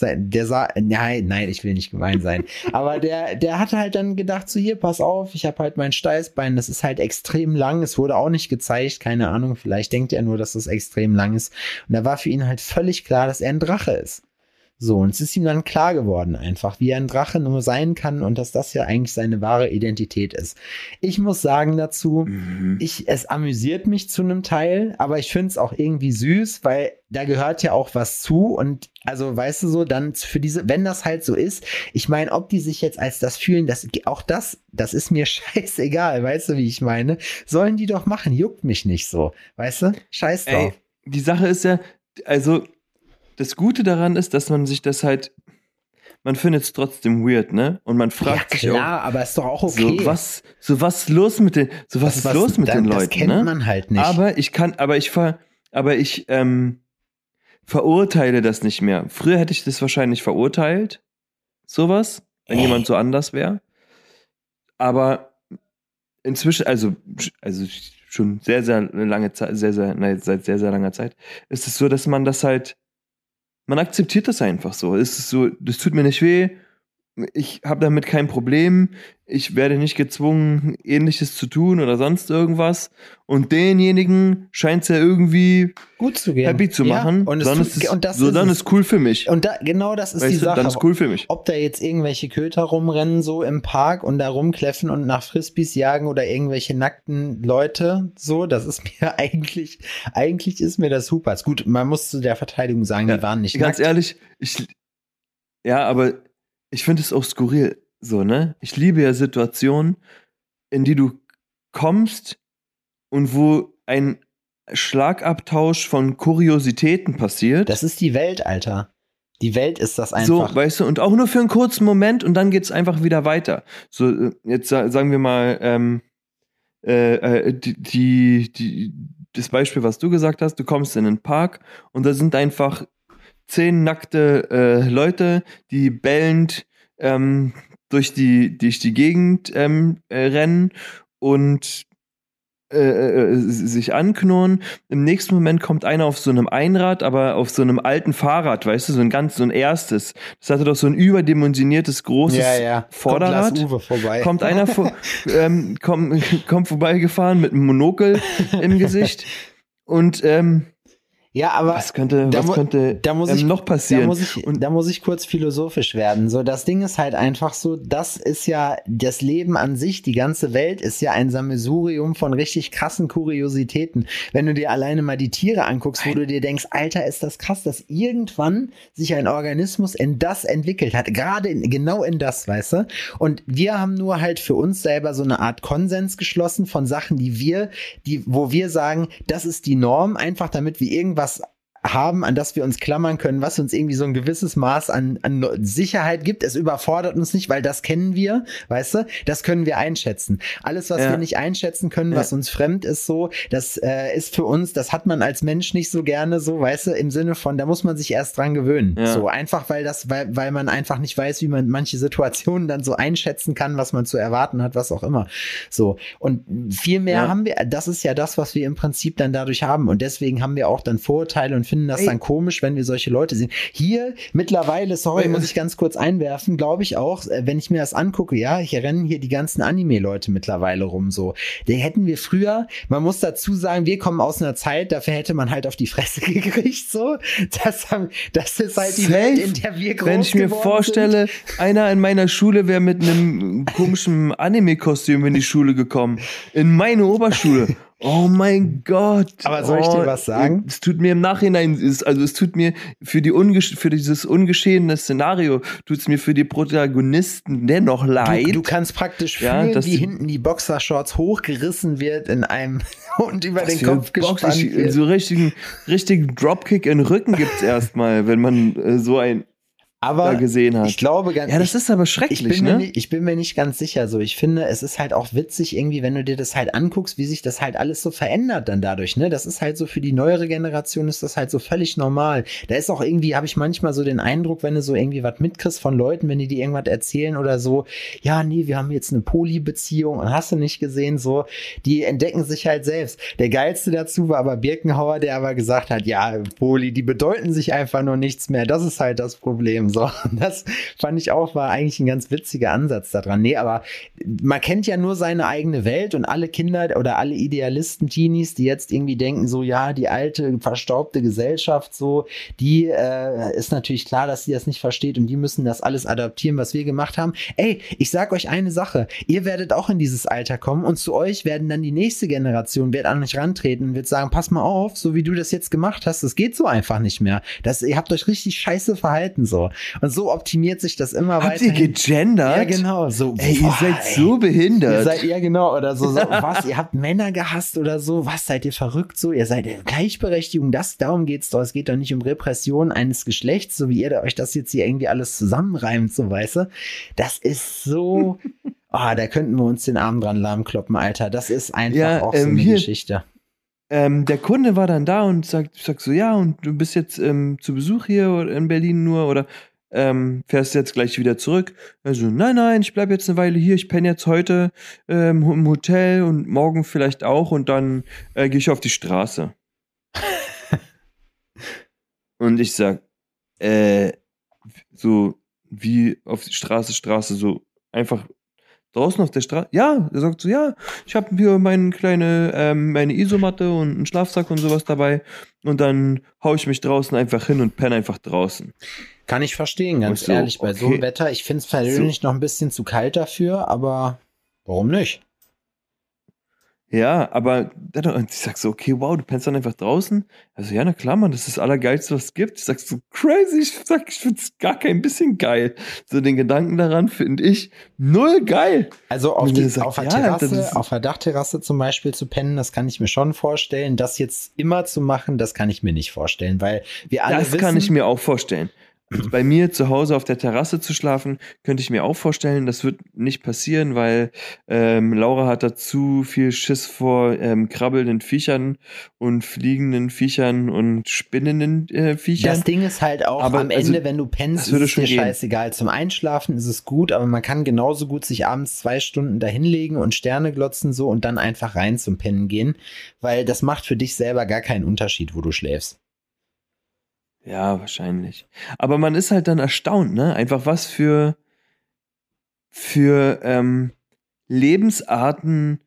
der sah, nein, nein, ich will nicht gemein sein. Aber der, der hatte halt dann gedacht, so hier, pass auf, ich habe halt mein Steißbein, das ist halt extrem lang. Es wurde auch nicht gezeigt, keine Ahnung, vielleicht denkt er nur, dass es extrem lang ist. Und da war für ihn halt völlig klar, dass er ein Drache ist. So, und es ist ihm dann klar geworden einfach, wie ein Drache nur sein kann und dass das ja eigentlich seine wahre Identität ist. Ich muss sagen dazu, Mhm. ich, es amüsiert mich zu einem Teil, aber ich finde es auch irgendwie süß, weil da gehört ja auch was zu und also weißt du so, dann für diese, wenn das halt so ist, ich meine, ob die sich jetzt als das fühlen, das, auch das, das ist mir scheißegal, weißt du, wie ich meine? Sollen die doch machen, juckt mich nicht so, weißt du? Scheiß Ey, drauf. die Sache ist ja, also das Gute daran ist, dass man sich das halt, man findet es trotzdem weird, ne? Und man Ja, fragt sich klar, aber ist doch auch auch, okay. so was, so was ist los mit den, so was, ist los mit dann, den Das Leuten, kennt ne? man halt nicht. Aber ich kann, aber ich ver, aber ich ähm, verurteile das nicht mehr. Früher hätte ich das wahrscheinlich verurteilt, sowas, wenn Ey. jemand so anders wäre. Aber inzwischen, also, also schon sehr, sehr lange Zeit, sehr, sehr, nein, seit sehr, sehr langer Zeit, ist es so, dass man das halt, man akzeptiert das einfach so. Es ist so, das tut mir nicht weh. Ich habe damit kein Problem. Ich werde nicht gezwungen, ähnliches zu tun oder sonst irgendwas. Und denjenigen scheint es ja irgendwie gut zu gehen. happy zu Ja, machen. und, es dann tut, ist es, und das so, ist dann es. ist cool für mich. Und da, genau das ist die weißt du, Sache. dann ist cool für mich. Ob da jetzt irgendwelche Köter rumrennen, so im Park und da rumkläffen und nach Frisbees jagen oder irgendwelche nackten Leute, so, das ist mir eigentlich, eigentlich ist mir das super. Ist gut, man muss zu der Verteidigung sagen, Ja, die waren nicht Ganz nackt. ehrlich, ich, ja, aber ich finde es auch skurril, so, ne? Ich liebe ja Situationen, in die du kommst und wo ein Schlagabtausch von Kuriositäten passiert. Das ist die Welt, Alter. Die Welt ist das einfach. So, weißt du, und auch nur für einen kurzen Moment und dann geht's einfach wieder weiter. So, äh, jetzt sa- sagen wir mal, ähm, äh, äh, die, die, die, das Beispiel, was du gesagt hast, du kommst in einen Park und da sind einfach zehn nackte äh, Leute, die bellend ähm, durch, die, durch die Gegend ähm, äh, rennen und äh, äh, sich anknurren. Im nächsten Moment kommt einer auf so einem Einrad, aber auf so einem alten Fahrrad, weißt du, so ein ganz, so ein erstes. Das hatte doch so ein überdimensioniertes, großes ja, ja. Vorderrad. Kommt Lars Uwe vorbei. Kommt einer vor, ähm, kommt, kommt vorbeigefahren mit einem Monokel im Gesicht und ähm, Ja, aber was könnte, da was könnte da muss ähm, ich noch passieren? Da muss, ich, Und- da muss ich kurz philosophisch werden. So, das Ding ist halt einfach so, das ist ja das Leben an sich, die ganze Welt ist ja ein Sammelsurium von richtig krassen Kuriositäten. Wenn du dir alleine mal die Tiere anguckst, wo du dir denkst, Alter, ist das krass, dass irgendwann sich ein Organismus in das entwickelt hat. Gerade in, genau in das, weißt du? Und wir haben nur halt für uns selber so eine Art Konsens geschlossen von Sachen, die wir, die, wo wir sagen, das ist die Norm, einfach damit wir irgendwas ます。Haben, an das wir uns klammern können, was uns irgendwie so ein gewisses Maß an, an Sicherheit gibt. Es überfordert uns nicht, weil das kennen wir, weißt du? Das können wir einschätzen. Alles, was Ja. wir nicht einschätzen können, was uns fremd ist, so, das äh, ist für uns, das hat man als Mensch nicht so gerne, so, weißt du, im Sinne von, da muss man sich erst dran gewöhnen. Ja. So, einfach weil das, weil, weil man einfach nicht weiß, wie man manche Situationen dann so einschätzen kann, was man zu erwarten hat, was auch immer. So. Und viel mehr haben wir, das ist ja das, was wir im Prinzip dann dadurch haben. Und deswegen haben wir auch dann Vorurteile und finden das Ey. dann komisch, wenn wir solche Leute sehen. Hier mittlerweile, sorry, muss ich ganz kurz einwerfen, glaube ich auch, äh, wenn ich mir das angucke, ja, hier rennen hier die ganzen Anime-Leute mittlerweile rum, so. Den hätten wir früher, man muss dazu sagen, wir kommen aus einer Zeit, dafür hätte man halt auf die Fresse gekriegt, so. Das, haben, das ist halt die Safe. Welt, in der wir groß Wenn ich mir vorstelle, einer in meiner Schule wäre mit einem komischen Anime-Kostüm in die Schule gekommen. In meine Oberschule. Oh mein Gott. Aber soll ich dir Oh, was sagen? Es tut mir im Nachhinein, es- also es tut mir für, die ungesch für dieses ungeschehene Szenario, tut es mir für die Protagonisten dennoch leid. Du, du kannst praktisch Ja, fühlen, dass wie hinten die Boxershorts hochgerissen wird in einem und über den Kopf gespannt wird. so richtigen, richtigen Dropkick in den Rücken gibt's erstmal, wenn man äh, so ein Aber gesehen hat. ich glaube ganz, ja, das ich, ist aber ich, schrecklich, bin mir ne? nicht, ich bin mir nicht ganz sicher so. Ich finde, es ist halt auch witzig irgendwie, wenn du dir das halt anguckst, wie sich das halt alles so verändert dann dadurch, ne? Das ist halt so für die neuere Generation ist das halt so völlig normal. Da ist auch irgendwie, habe ich manchmal so den Eindruck, wenn du so irgendwie was mitkriegst von Leuten, wenn die dir irgendwas erzählen oder so, ja, nee, wir haben jetzt eine Poly-Beziehung und hast du nicht gesehen, so, die entdecken sich halt selbst. Der geilste dazu war aber Birkenhauer, der aber gesagt hat, ja, Poly, die bedeuten sich einfach nur nichts mehr. Das ist halt das Problem, so. Das fand ich auch, war eigentlich ein ganz witziger Ansatz daran. Nee, aber man kennt ja nur seine eigene Welt und alle Kinder oder alle Idealisten, Teenies, die jetzt irgendwie denken, so, ja, die alte, verstaubte Gesellschaft, so, die äh, ist natürlich klar, dass sie das nicht versteht und die müssen das alles adaptieren, was wir gemacht haben. Ey, ich sag euch eine Sache, ihr werdet auch in dieses Alter kommen und zu euch werden dann die nächste Generation, wird an euch rantreten und wird sagen, pass mal auf, so wie du das jetzt gemacht hast, das geht so einfach nicht mehr. Das, ihr habt euch richtig scheiße verhalten, so. Und so optimiert sich das immer Habt weiter. ihr gegendert? Ja, genau. So, Ey, ihr boah, seid ey. so behindert. Ihr seid, ja, genau, oder so, so was, ihr habt Männer gehasst oder so, was, seid ihr verrückt so, ihr seid Gleichberechtigung, das, darum geht's doch, es geht doch nicht um Repression eines Geschlechts, so wie ihr da euch das jetzt hier irgendwie alles zusammenreimt, so, weißt du, das ist so, ah, da könnten wir uns den Arm dran lahmkloppen, Alter, das ist einfach Ja, auch so ähm, eine hier- Geschichte. ähm, der Kunde war dann da und sagt, sagt so, ja, und du bist jetzt ähm, zu Besuch hier in Berlin nur oder ähm, fährst jetzt gleich wieder zurück? Also, nein, nein, ich bleib jetzt eine Weile hier, ich penne jetzt heute ähm, im Hotel und morgen vielleicht auch und dann äh, gehe ich auf die Straße. und ich sag, äh, so wie auf die Straße, Straße, so einfach draußen auf der Straße. Ja, er sagt so, ja, ich habe hier meine kleine, ähm, meine Isomatte und einen Schlafsack und sowas dabei. Und dann hau ich mich draußen einfach hin und penne einfach draußen. Kann ich verstehen, ganz so, ehrlich, bei so einem okay. Wetter, ich finde es persönlich noch ein bisschen zu kalt dafür, aber warum nicht? Ja, aber ich sag so, okay, wow, du pennst dann einfach draußen. Also ja, na klar, Mann, das ist das Allergeilste, was es gibt. Ich sag so, crazy, ich sag, ich find's gar kein bisschen geil. So den Gedanken daran finde ich null geil. Also auf, die, sagt, auf der ja, Terrasse, auf der Dachterrasse zum Beispiel zu pennen, das kann ich mir schon vorstellen. Das jetzt immer zu machen, das kann ich mir nicht vorstellen, weil wir alle Das wissen, kann ich mir auch vorstellen. Bei mir zu Hause auf der Terrasse zu schlafen, könnte ich mir auch vorstellen. Das wird nicht passieren, weil ähm, Laura hat da zu viel Schiss vor ähm, krabbelnden Viechern und fliegenden Viechern und spinnenden äh, Viechern. das Ding ist halt auch Aber am also, Ende, wenn du pennst, ist würde es dir gehen. scheißegal. Zum Einschlafen ist es gut, aber man kann genauso gut sich abends zwei Stunden dahinlegen und Sterne glotzen so und dann einfach rein zum Pennen gehen, weil das macht für dich selber gar keinen Unterschied, wo du schläfst. Ja, wahrscheinlich. Aber man ist halt dann erstaunt, ne? Einfach was für, für ähm, Lebensarten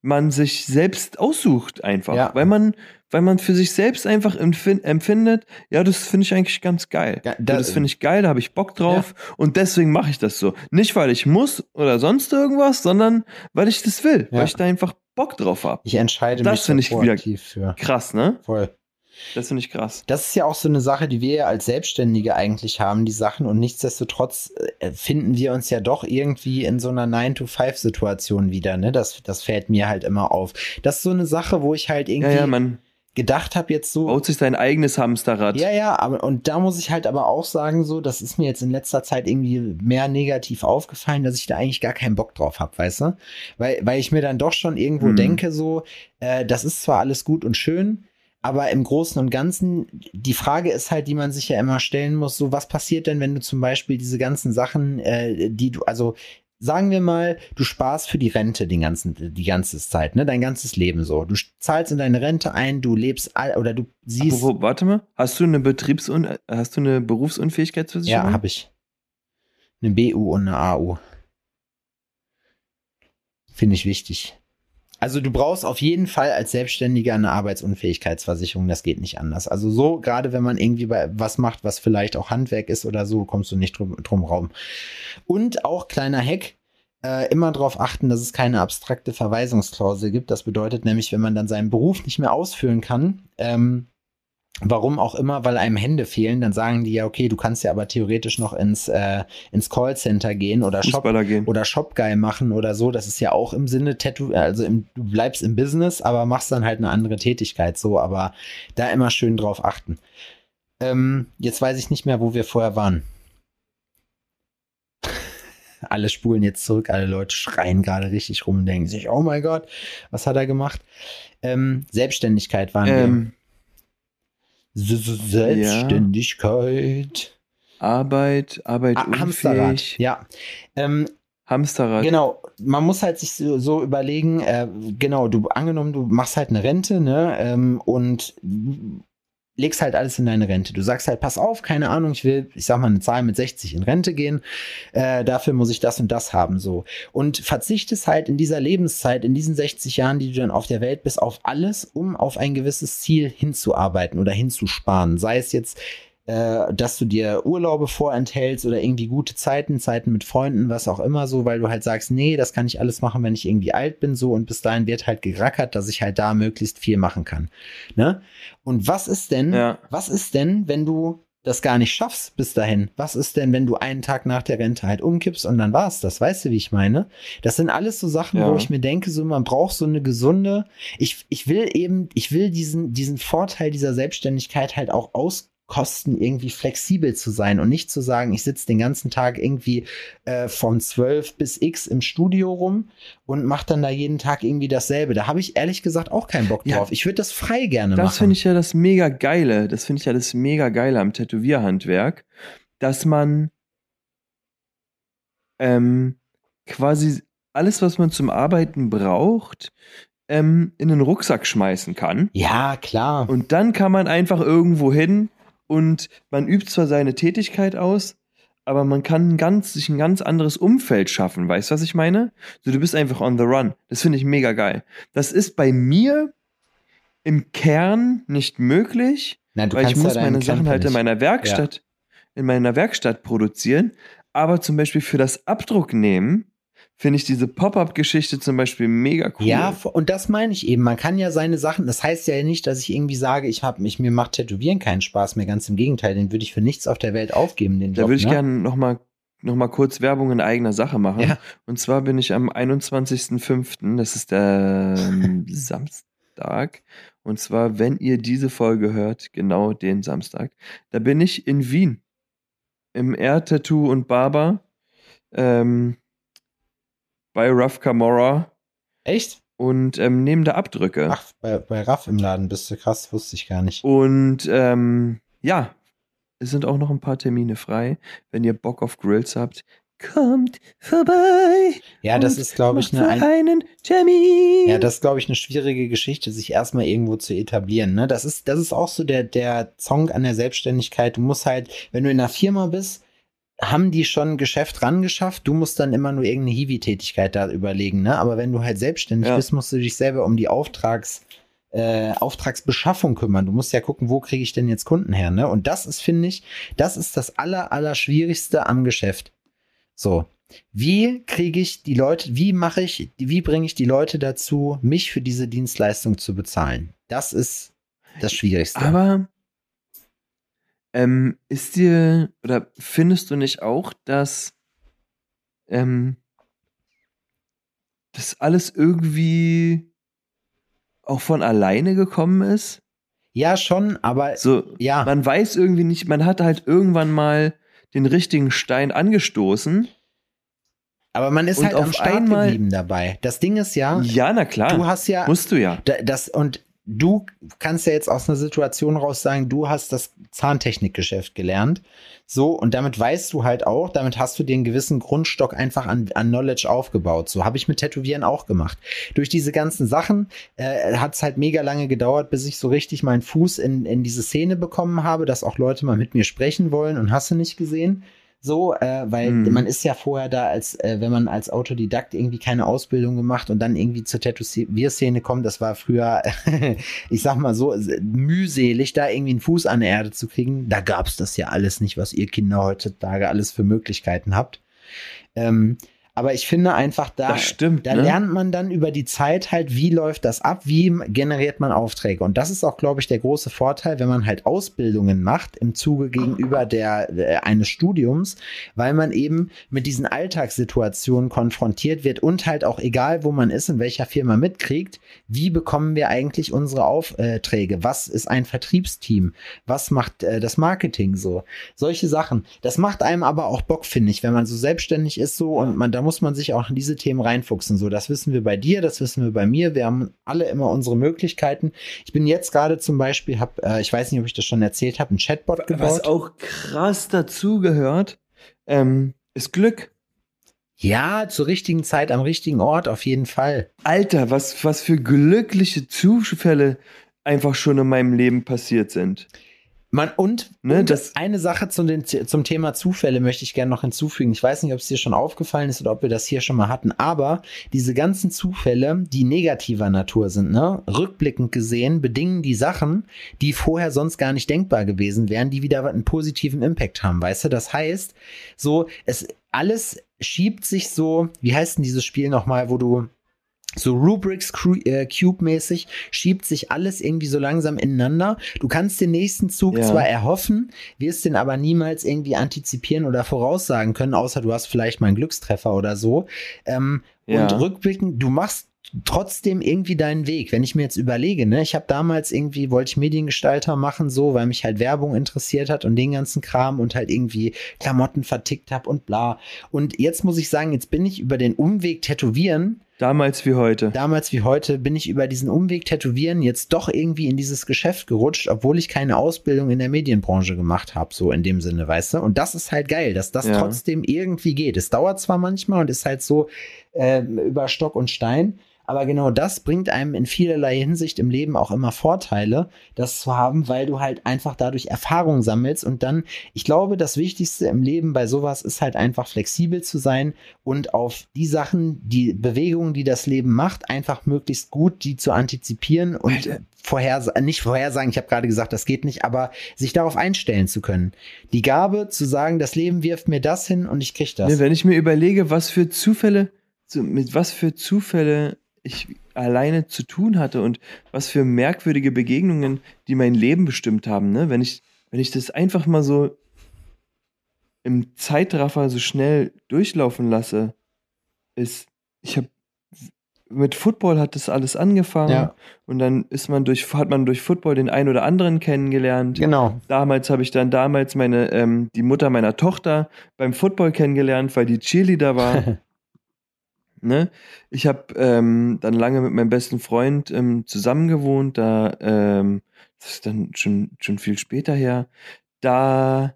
man sich selbst aussucht einfach. Ja. Weil man, weil man für sich selbst einfach empfin- empfindet, ja, das finde ich eigentlich ganz geil. Ja, Ja, da- das finde ich geil, da habe ich Bock drauf und deswegen mache ich das so. Nicht, weil ich muss oder sonst irgendwas, sondern weil ich das will, Ja. weil ich da einfach Bock drauf habe. Ich entscheide Das mich finde ich wieder- für. Krass, ne? Voll. Das finde ich krass. Das ist ja auch so eine Sache, die wir ja als Selbstständige eigentlich haben, die Sachen. Und nichtsdestotrotz äh, finden wir uns ja doch irgendwie in so einer 9-to-5-Situation wieder. Ne? Das, das fällt mir halt immer auf. Das ist so eine Sache, wo ich halt Ja, irgendwie ja, man gedacht habe, jetzt so. baut sich sein eigenes Hamsterrad. Ja, ja, aber und da muss ich halt aber auch sagen, so, das ist mir jetzt in letzter Zeit irgendwie mehr negativ aufgefallen, dass ich da eigentlich gar keinen Bock drauf habe, weißt du? Weil, weil ich mir dann doch schon irgendwo Mhm. denke, so, äh, das ist zwar alles gut und schön, aber im Großen und Ganzen, die Frage ist halt, die man sich ja immer stellen muss, so, was passiert denn, wenn du zum Beispiel diese ganzen Sachen, äh, die du, also sagen wir mal, du sparst für die Rente den ganzen, die ganze Zeit, ne, dein ganzes Leben so. Du zahlst in deine Rente ein, du lebst all, oder du siehst. Apropos, warte mal, hast du eine Betriebsun hast du eine Berufsunfähigkeitsversicherung? Ja, habe ich. Eine BU und eine AU. Finde ich wichtig. Also du brauchst auf jeden Fall als Selbstständiger eine Arbeitsunfähigkeitsversicherung, das geht nicht anders. Also so, gerade wenn man irgendwie bei was macht, was vielleicht auch Handwerk ist oder so, kommst du nicht drum, drum rum. Und auch kleiner Hack, äh, immer darauf achten, dass es keine abstrakte Verweisungsklausel gibt. Das bedeutet nämlich, wenn man dann seinen Beruf nicht mehr ausführen kann, ähm, Warum auch immer, weil einem Hände fehlen, dann sagen die ja, okay, du kannst ja aber theoretisch noch ins, äh, ins Callcenter gehen oder Shop, gehen. oder Shopguy machen oder so. Das ist ja auch im Sinne Tattoo, also im, du bleibst im Business, aber machst dann halt eine andere Tätigkeit so, aber da immer schön drauf achten. Ähm, jetzt weiß ich nicht mehr, wo wir vorher waren. Alle spulen jetzt zurück, alle Leute schreien gerade richtig rum und denken sich, oh mein Gott, was hat er gemacht? Ähm, Selbstständigkeit waren wir. Ähm, S- Selbstständigkeit. Arbeit, Arbeit Ah, Hamsterrad. Ja. Ähm, Hamsterrad. Genau, man muss halt sich so, so überlegen, äh, genau, du angenommen, du machst halt eine Rente, ne, ähm, und legst halt alles in deine Rente. Du sagst halt, pass auf, keine Ahnung, ich will, ich sag mal, eine Zahl mit 60 in Rente gehen, äh, dafür muss ich das und das haben, so. Und verzichtest halt in dieser Lebenszeit, in diesen 60 Jahren, die du dann auf der Welt bist, auf alles, um auf ein gewisses Ziel hinzuarbeiten oder hinzusparen. Sei es jetzt äh, dass du dir Urlaube vorenthältst oder irgendwie gute Zeiten, Zeiten mit Freunden, was auch immer so, weil du halt sagst, nee, das kann ich alles machen, wenn ich irgendwie alt bin, so und bis dahin wird halt gerackert, dass ich halt da möglichst viel machen kann. Ne? Und was ist denn, Ja. was ist denn, wenn du das gar nicht schaffst bis dahin? Was ist denn, wenn du einen Tag nach der Rente halt umkippst und dann war's das? Weißt du, wie ich meine? Das sind alles so Sachen, Ja. wo ich mir denke, so man braucht so eine gesunde, ich, ich will eben, ich will diesen, diesen Vorteil dieser Selbstständigkeit halt auch auskosten, irgendwie flexibel zu sein und nicht zu sagen, ich sitze den ganzen Tag irgendwie äh, von 12 bis X im Studio rum und mache dann da jeden Tag irgendwie dasselbe. Da habe ich ehrlich gesagt auch keinen Bock Ja. drauf. Ich würde das frei gerne machen. Das finde ich ja das mega geile. Das finde ich ja das mega geile am Tätowierhandwerk, dass man ähm, quasi alles, was man zum Arbeiten braucht, ähm, in den Rucksack schmeißen kann. ja, klar. Und dann kann man einfach irgendwo hin und man übt zwar seine Tätigkeit aus, aber man kann ganz, sich ein ganz anderes Umfeld schaffen. Weißt du, was ich meine? So, du bist einfach on the run. Das finde ich mega geil. Das ist bei mir im Kern nicht möglich, du weil ich muss ja deinen meine Sachen halt in meiner Werkstatt, in meiner Werkstatt produzieren. Aber zum Beispiel für das Abdruck nehmen, finde ich diese Pop-up-Geschichte zum Beispiel mega cool. Ja, und das meine ich eben. Man kann ja seine Sachen, das heißt ja nicht, dass ich irgendwie sage, ich habe mich, mir macht Tätowieren keinen Spaß mehr. Ganz im Gegenteil, den würde ich für nichts auf der Welt aufgeben, den Da würde ich ne? gerne noch mal, noch mal kurz Werbung in eigener Sache machen. Ja. Und zwar bin ich am 21.05., das ist der ähm, Samstag. Und zwar, wenn ihr diese Folge hört, genau den Samstag, da bin ich in Wien. Im Air Tattoo und Barber. Ähm, bei Rough Camorra Echt? und ähm, neben der Abdrücke. Ach, bei, bei Raff im Laden bist du krass, wusste ich gar nicht. Und ähm, ja, es sind auch noch ein paar Termine frei. Wenn ihr Bock auf Grills habt, kommt vorbei. Ja, das ist, glaube ich, eine, einen Termin. ja, das ist, glaube ich, eine schwierige Geschichte, sich erstmal irgendwo zu etablieren. Ne? Das ist, das ist auch so der, der Song an der Selbstständigkeit. Du musst halt, wenn du in einer Firma bist, haben die schon ein Geschäft rangeschafft. Du musst dann immer nur irgendeine Hiwi-Tätigkeit da überlegen, ne? Aber wenn du halt selbstständig Ja. bist, musst du dich selber um die Auftrags, äh, Auftragsbeschaffung kümmern. Du musst ja gucken, wo kriege ich denn jetzt Kunden her, ne? Und das ist, finde ich, das ist das aller, aller Schwierigste am Geschäft. So. Wie kriege ich die Leute, wie mache ich, wie bringe ich die Leute dazu, mich für diese Dienstleistung zu bezahlen? Das ist das Schwierigste. Aber ähm, ist dir oder findest du nicht auch, dass ähm, das alles irgendwie auch von alleine gekommen ist? ja, schon, aber So, ja. man weiß irgendwie nicht, man hat halt irgendwann mal den richtigen Stein angestoßen. Aber man ist halt am auf Start einmal- geblieben dabei. Das Ding ist ja, Ja, na klar. du hast ja Musst du ja. da- das und du kannst ja jetzt aus einer Situation raus sagen, du hast das Zahntechnikgeschäft gelernt. So, und damit weißt du halt auch, damit hast du den gewissen Grundstock einfach an, an Knowledge aufgebaut. So habe ich mit Tätowieren auch gemacht. Durch diese ganzen Sachen äh, hat es halt mega lange gedauert, bis ich so richtig meinen Fuß in, in diese Szene bekommen habe, dass auch Leute mal mit mir sprechen wollen und hast du nicht gesehen. So, äh, weil Mhm. man ist ja vorher da, als äh, wenn man als Autodidakt irgendwie keine Ausbildung gemacht und dann irgendwie zur Tätowierszene kommt. Das war früher, ich sag mal so, mühselig, da irgendwie einen Fuß an der Erde zu kriegen. Da gab's das ja alles nicht, was ihr Kinder heutzutage alles für Möglichkeiten habt. Ähm, aber ich finde einfach, da, stimmt, da ne? lernt man dann über die Zeit halt, wie läuft das ab, wie generiert man Aufträge. Und das ist auch, glaube ich, der große Vorteil, wenn man halt Ausbildungen macht im Zuge gegenüber der, der eines Studiums, weil man eben mit diesen Alltagssituationen konfrontiert wird und halt auch egal, wo man ist, in welcher Firma mitkriegt, wie bekommen wir eigentlich unsere Aufträge? Was ist ein Vertriebsteam? Was macht äh, das Marketing so? Solche Sachen. Das macht einem aber auch Bock, finde ich, wenn man so selbstständig ist so und man, da muss man sich auch in diese Themen reinfuchsen. So, das wissen wir bei dir, das wissen wir bei mir. Wir haben alle immer unsere Möglichkeiten. Ich bin jetzt gerade zum Beispiel, hab, äh, ich weiß nicht, ob ich das schon erzählt habe, ein Chatbot Was gebaut. auch krass dazugehört, ähm, ist Glück. Ja, zur richtigen Zeit am richtigen Ort, auf jeden Fall. Alter, was, was für glückliche Zufälle einfach schon in meinem Leben passiert sind. Man, und, Ne, und das- eine Sache zum, den, zum Thema Zufälle möchte ich gerne noch hinzufügen. Ich weiß nicht, ob es dir schon aufgefallen ist oder ob wir das hier schon mal hatten, aber diese ganzen Zufälle, die negativer Natur sind, ne, rückblickend gesehen, bedingen die Sachen, die vorher sonst gar nicht denkbar gewesen wären, die wieder einen positiven Impact haben, weißt du? Das heißt, so, es alles schiebt sich so, wie heißt denn dieses Spiel nochmal, wo du so Rubrics äh, Cube-mäßig schiebt sich alles irgendwie so langsam ineinander. Du kannst den nächsten Zug Ja. zwar erhoffen, wirst den aber niemals irgendwie antizipieren oder voraussagen können, außer du hast vielleicht mal einen Glückstreffer oder so. Ähm, Ja. Und rückblickend, du machst trotzdem irgendwie deinen Weg. Wenn ich mir jetzt überlege, ne, ich habe damals irgendwie, wollte ich Mediengestalter machen, so, weil mich halt Werbung interessiert hat und den ganzen Kram und halt irgendwie Klamotten vertickt habe und bla. Und jetzt muss ich sagen, jetzt bin ich über den Umweg Tätowieren Damals wie heute. damals wie heute bin ich über diesen Umweg Tätowieren jetzt doch irgendwie in dieses Geschäft gerutscht, obwohl ich keine Ausbildung in der Medienbranche gemacht habe, so in dem Sinne, weißt du? Und das ist halt geil, dass das Ja. trotzdem irgendwie geht. Es dauert zwar manchmal und ist halt so ähm, über Stock und Stein, aber genau das bringt einem in vielerlei Hinsicht im Leben auch immer Vorteile, das zu haben, weil du halt einfach dadurch Erfahrung sammelst und dann, ich glaube, das Wichtigste im Leben bei sowas ist halt einfach flexibel zu sein und auf die Sachen, die Bewegungen, die das Leben macht, einfach möglichst gut die zu antizipieren und Alter. vorhersagen, nicht vorhersagen, ich habe gerade gesagt, das geht nicht, aber sich darauf einstellen zu können. Die Gabe zu sagen, das Leben wirft mir das hin und ich krieg das. Wenn ich mir überlege, was für Zufälle, so, mit was für Zufälle ich alleine zu tun hatte und was für merkwürdige Begegnungen, die mein Leben bestimmt haben, ne? Wenn ich, wenn ich das einfach mal so im Zeitraffer so schnell durchlaufen lasse, ist, ich habe mit Football hat das alles angefangen Ja. und dann ist man durch, hat man durch Football den einen oder anderen kennengelernt. Genau. Damals habe ich dann damals meine, ähm, die Mutter meiner Tochter beim Football kennengelernt, weil die Cheerleader war. ne? Ich habe ähm, dann lange mit meinem besten Freund ähm, zusammen gewohnt, da, ähm, das ist dann schon, schon viel später her. Da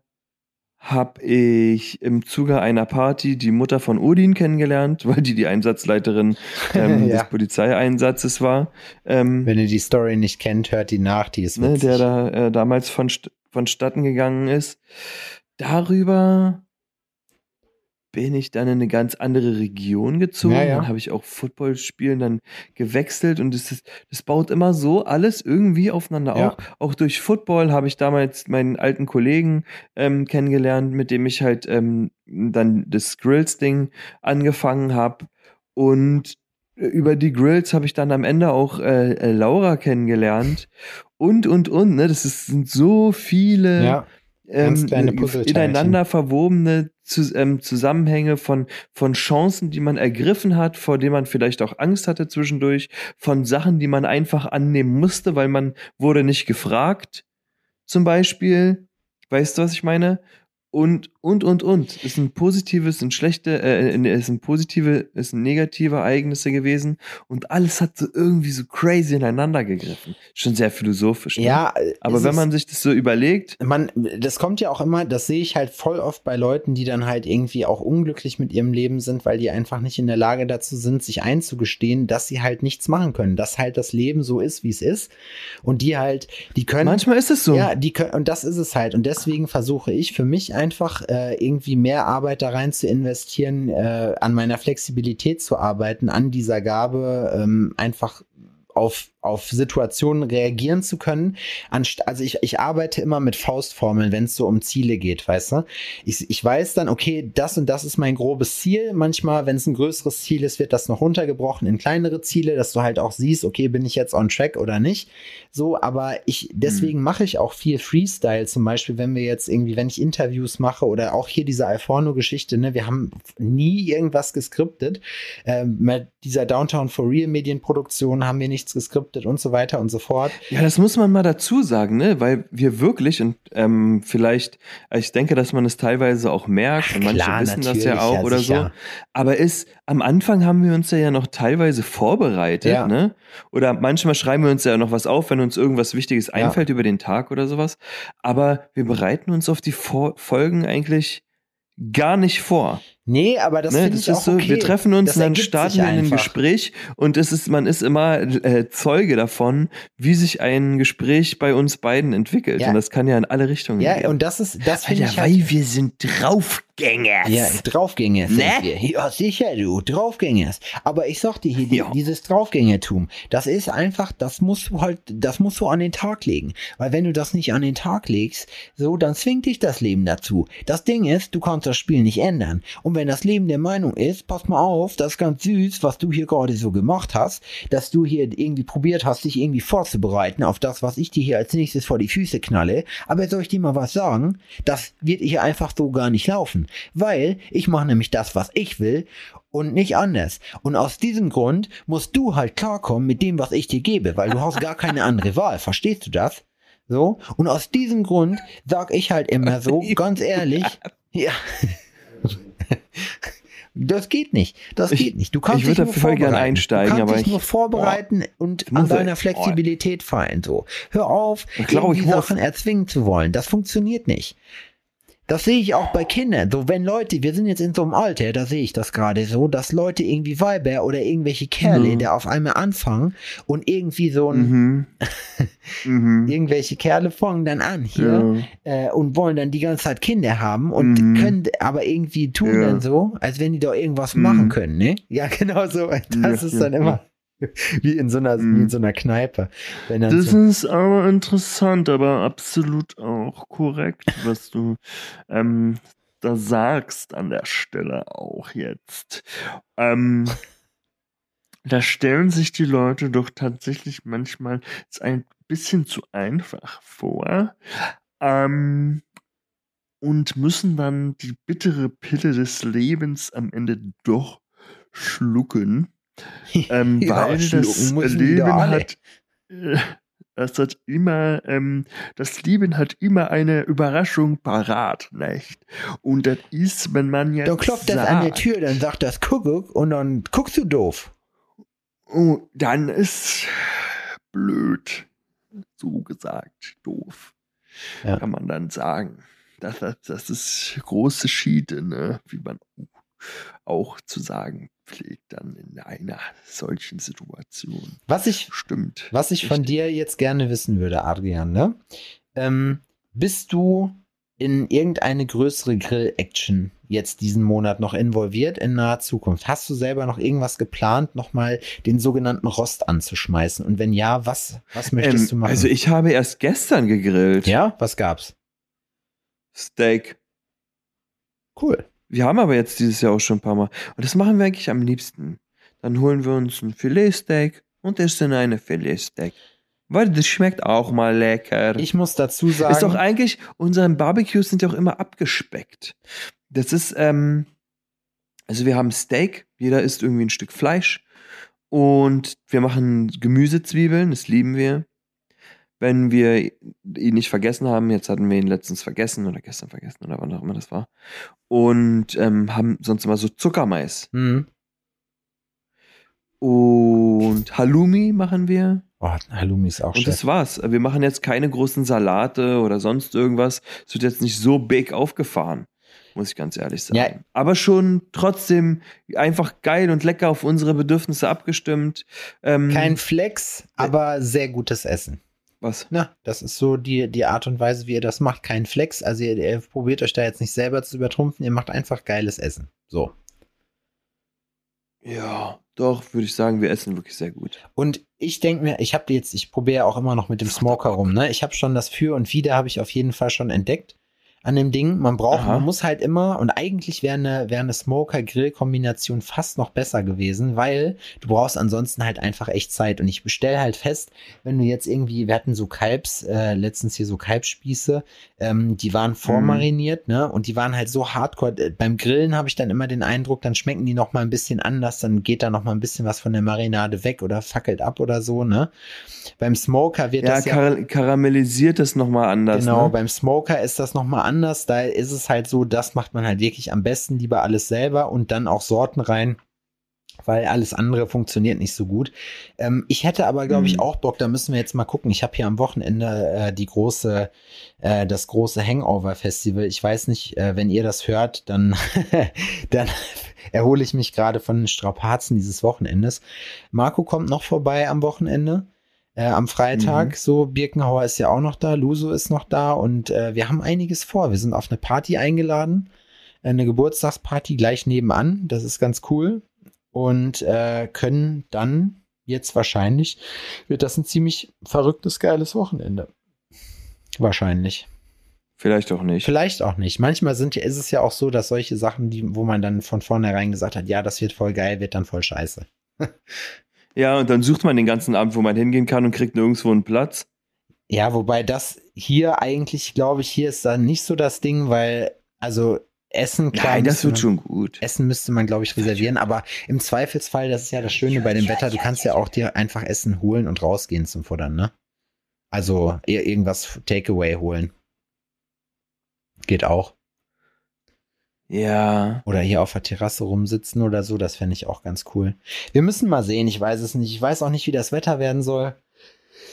habe ich im Zuge einer Party die Mutter von Odin kennengelernt, weil die die Einsatzleiterin ähm, Ja. des Polizeieinsatzes war. Ähm, Wenn ihr die Story nicht kennt, hört die nach, die ist ne, witzig. der da äh, damals von, vonstatten gegangen ist. Darüber bin ich dann in eine ganz andere Region gezogen. Ja, ja. Dann habe ich auch Football spielen dann gewechselt und das, ist, das baut immer so alles irgendwie aufeinander Ja. auf. Auch durch Football habe ich damals meinen alten Kollegen ähm, kennengelernt, mit dem ich halt ähm, dann das Grills-Ding angefangen habe. Und äh, über die Grills habe ich dann am Ende auch äh, äh, Laura kennengelernt. Und, und, und, ne? Das ist, sind so viele Ja, ähm, äh, ineinander verwobene Zus- ähm, Zusammenhänge von, von Chancen, die man ergriffen hat, vor denen man vielleicht auch Angst hatte zwischendurch, von Sachen, die man einfach annehmen musste, weil man wurde nicht gefragt, zum Beispiel. Weißt du, was ich meine? Und, und, und, und. Es sind positive, es sind schlechte, äh, es sind positive, es sind negative Ereignisse gewesen und alles hat so irgendwie so crazy ineinander gegriffen. Schon sehr philosophisch. Ne? ja. Aber ist wenn man sich das so überlegt, man, das kommt ja auch immer, das sehe ich halt voll oft bei Leuten, die dann halt irgendwie auch unglücklich mit ihrem Leben sind, weil die einfach nicht in der Lage dazu sind, sich einzugestehen, dass sie halt nichts machen können, dass halt das Leben so ist, wie es ist und die halt, die können manchmal ist es so. Ja, die können, und das ist es halt. Und deswegen versuche ich für mich einfach äh, irgendwie mehr Arbeit da rein zu investieren, äh, an meiner Flexibilität zu arbeiten, an dieser Gabe, ähm, einfach auf, auf Situationen reagieren zu können. Anst also ich, ich arbeite immer mit Faustformeln, wenn es so um Ziele geht, weißt du? Ich, ich weiß dann, okay, das und das ist mein grobes Ziel. Manchmal, wenn es ein größeres Ziel ist, wird das noch runtergebrochen in kleinere Ziele, dass du halt auch siehst, okay, bin ich jetzt on track oder nicht. So, aber ich, deswegen mache ich auch viel Freestyle, zum Beispiel, wenn wir jetzt irgendwie, wenn ich Interviews mache oder auch hier diese Alforno-Geschichte, ne, wir haben nie irgendwas geskriptet. Ähm, mit dieser Downtown for Real Medienproduktion haben wir nichts geskriptet und so weiter und so fort. Ja, das muss man mal dazu sagen, ne? Weil wir wirklich und ähm, vielleicht, ich denke, dass man es teilweise auch merkt und manche Klar, wissen das ja auch ja, oder sicher. so. Aber ist am Anfang haben wir uns ja, ja noch teilweise vorbereitet, Ja. ne? Oder manchmal schreiben wir uns ja noch was auf, wenn uns irgendwas Wichtiges einfällt über den Tag oder sowas. Aber wir bereiten uns auf die Vor Folgen eigentlich gar nicht vor. Nee, aber das ne, finde ich ist auch so, okay. wir treffen uns Das und dann starten wir in ein. Gespräch und es ist, man ist immer äh, Zeuge davon, wie sich ein Gespräch bei uns beiden entwickelt. Ja. Und das kann ja in alle Richtungen Ja, gehen. und das ist, das finde ich halt, weil wir sind Draufgänger. Ja, Draufgänger sind Ne? wir. Ja, sicher, du, Draufgängers. Aber ich sag dir hier, die, dieses Draufgängertum, das ist einfach, das musst du halt, das musst du an den Tag legen. Weil wenn du das nicht an den Tag legst, so, dann zwingt dich das Leben dazu. Das Ding ist, du kannst das Spiel nicht ändern. Und wenn das Leben der Meinung ist, pass mal auf, das ist ganz süß, was du hier gerade so gemacht hast, dass du hier irgendwie probiert hast, dich irgendwie vorzubereiten auf das, was ich dir hier als nächstes vor die Füße knalle. Aber soll ich dir mal was sagen? Das wird hier einfach so gar nicht laufen. Weil ich mache nämlich das, was ich will und nicht anders. Und aus diesem Grund musst du halt klarkommen mit dem, was ich dir gebe, weil du hast gar keine andere Wahl. Verstehst du das? So. Und aus diesem Grund sag ich halt immer so, ganz ehrlich, ja. Das geht nicht. Das geht nicht. Du kannst ich dich würde nur da voll gern vorbereiten. einsteigen, du kannst aber dich ich- nur vorbereiten und an deiner oh. Flexibilität fallen. So, hör auf, Ich ich irgendwie muss. Sachen erzwingen zu wollen. Das funktioniert nicht. Das sehe ich auch bei Kindern. So, wenn Leute, wir sind jetzt in so einem Alter, da sehe ich das gerade so, dass Leute irgendwie Weiber oder irgendwelche Kerle, Mhm. der auf einmal anfangen und irgendwie so ein, Mhm. mhm. irgendwelche Kerle fangen dann an hier Ja. äh, und wollen dann die ganze Zeit Kinder haben und Mhm. können aber irgendwie tun Ja. dann so, als wenn die doch irgendwas Mhm. machen können, ne? Ja, genau so. Das Ja, ist dann immer wie in so einer, Mhm. wie in so einer Kneipe. Das so, ist aber interessant, aber absolut auch korrekt, was du ähm, da sagst an der Stelle auch jetzt. Ähm, da stellen sich die Leute doch tatsächlich manchmal ein bisschen zu einfach vor ähm, und müssen dann die bittere Pille des Lebens am Ende doch schlucken. Ähm, Ja, weil das Leben hat, äh, das hat immer, ähm, das Leben hat immer eine Überraschung parat, nicht? Und das ist, wenn man jetzt dann klopft das an der sagt, Tür, dann sagt das Kuckuck und dann guckst du doof. oh, dann ist blöd, so gesagt, doof, Ja. kann man dann sagen. Das, das, das ist große Schiede, ne? wie man auch zu sagen pflegt dann in einer solchen Situation. Was ich, Stimmt. was ich von dir jetzt gerne wissen würde, Adrian, ne? Ähm, bist du in irgendeine größere Grill-Action jetzt diesen Monat noch involviert in naher Zukunft? Hast du selber noch irgendwas geplant, nochmal den sogenannten Rost anzuschmeißen? Und wenn ja, was, was möchtest Ähm, du machen? also ich habe erst gestern gegrillt. ja, was gab's? Steak. Cool. Wir haben aber jetzt dieses Jahr auch schon ein paar Mal. Und das machen wir eigentlich am liebsten. Dann holen wir uns ein Filetsteak und essen eine Filetsteak. Weil das schmeckt auch mal lecker. Ich muss dazu sagen, ist doch eigentlich, unsere Barbecues sind ja auch immer abgespeckt. Das ist, ähm, also wir haben Steak, jeder isst irgendwie ein Stück Fleisch und wir machen Gemüsezwiebeln, das lieben wir. Wenn wir ihn nicht vergessen haben, jetzt hatten wir ihn letztens vergessen oder gestern vergessen oder wann auch immer das war. Und ähm, haben sonst immer so Zuckermais. Hm. Und Halloumi machen wir. Oh, Halloumi ist auch Und das schön. war's. Wir machen jetzt keine großen Salate oder sonst irgendwas. Es wird jetzt nicht so big aufgefahren, muss ich ganz ehrlich sagen. Ja. Aber schon trotzdem einfach geil und lecker auf unsere Bedürfnisse abgestimmt. Ähm, Kein Flex, aber sehr gutes Essen. Was? Na, das ist so die, die Art und Weise, wie ihr das macht. Kein Flex. Also ihr, ihr probiert euch da jetzt nicht selber zu übertrumpfen. Ihr macht einfach geiles Essen. So. Ja, doch, würde ich sagen, wir essen wirklich sehr gut. Und ich denke mir, ich habe jetzt, ich probiere ja auch immer noch mit dem Smoker rum, ne? Ich habe schon das Für und Wider habe ich auf jeden Fall schon entdeckt an dem Ding. Man braucht, Aha. man muss halt immer, und eigentlich wäre eine, wäre eine Smoker-Grill-Kombination fast noch besser gewesen, weil du brauchst ansonsten halt einfach echt Zeit. Und ich bestelle halt fest, wenn du jetzt irgendwie, wir hatten so Kalbs, äh, letztens hier so Kalbsspieße, ähm, die waren vormariniert, ne? Und die waren halt so hardcore. Äh, Beim Grillen habe ich dann immer den Eindruck, dann schmecken die noch mal ein bisschen anders, dann geht da noch mal ein bisschen was von der Marinade weg oder fackelt ab oder so, ne? Beim Smoker wird Ja, das ja kar karamellisiert das nochmal anders. Genau, ne? beim Smoker ist das nochmal anders. Da ist es halt so, das macht man halt wirklich am besten, lieber alles selber und dann auch Sorten rein, weil alles andere funktioniert nicht so gut. Ähm, ich hätte aber, glaube ich, Mhm. auch Bock, da müssen wir jetzt mal gucken. Ich habe hier am Wochenende äh, die große, äh, das große Hangover-Festival. Ich weiß nicht, äh, wenn ihr das hört, dann, dann erhole ich mich gerade von den Strapazen dieses Wochenendes. Marco kommt noch vorbei am Wochenende. Äh, am Freitag, Mhm. so Birkenhauer ist ja auch noch da, Luso ist noch da und äh, wir haben einiges vor. Wir sind auf eine Party eingeladen, äh, eine Geburtstagsparty gleich nebenan. Das ist ganz cool und äh, können dann jetzt wahrscheinlich wird das ein ziemlich verrücktes geiles Wochenende. Wahrscheinlich. Vielleicht auch nicht. Vielleicht auch nicht. Manchmal sind, ist es ja auch so, dass solche Sachen, die, wo man dann von vornherein gesagt hat, ja, das wird voll geil, wird dann voll scheiße. Ja, und dann sucht man den ganzen Abend, wo man hingehen kann und kriegt nirgendwo einen Platz. Ja, wobei das hier eigentlich, glaube ich, hier ist dann nicht so das Ding, weil, also Essen, klar, Nein, das wird man, schon gut. Essen müsste man, glaube ich, reservieren, aber im Zweifelsfall, das ist ja das Schöne bei dem Wetter, du kannst ja auch dir einfach Essen holen und rausgehen zum Futtern, ne? Also eher irgendwas Takeaway holen. Geht auch. Ja. Oder hier auf der Terrasse rumsitzen oder so, das fände ich auch ganz cool. Wir müssen mal sehen, ich weiß es nicht. Ich weiß auch nicht, wie das Wetter werden soll.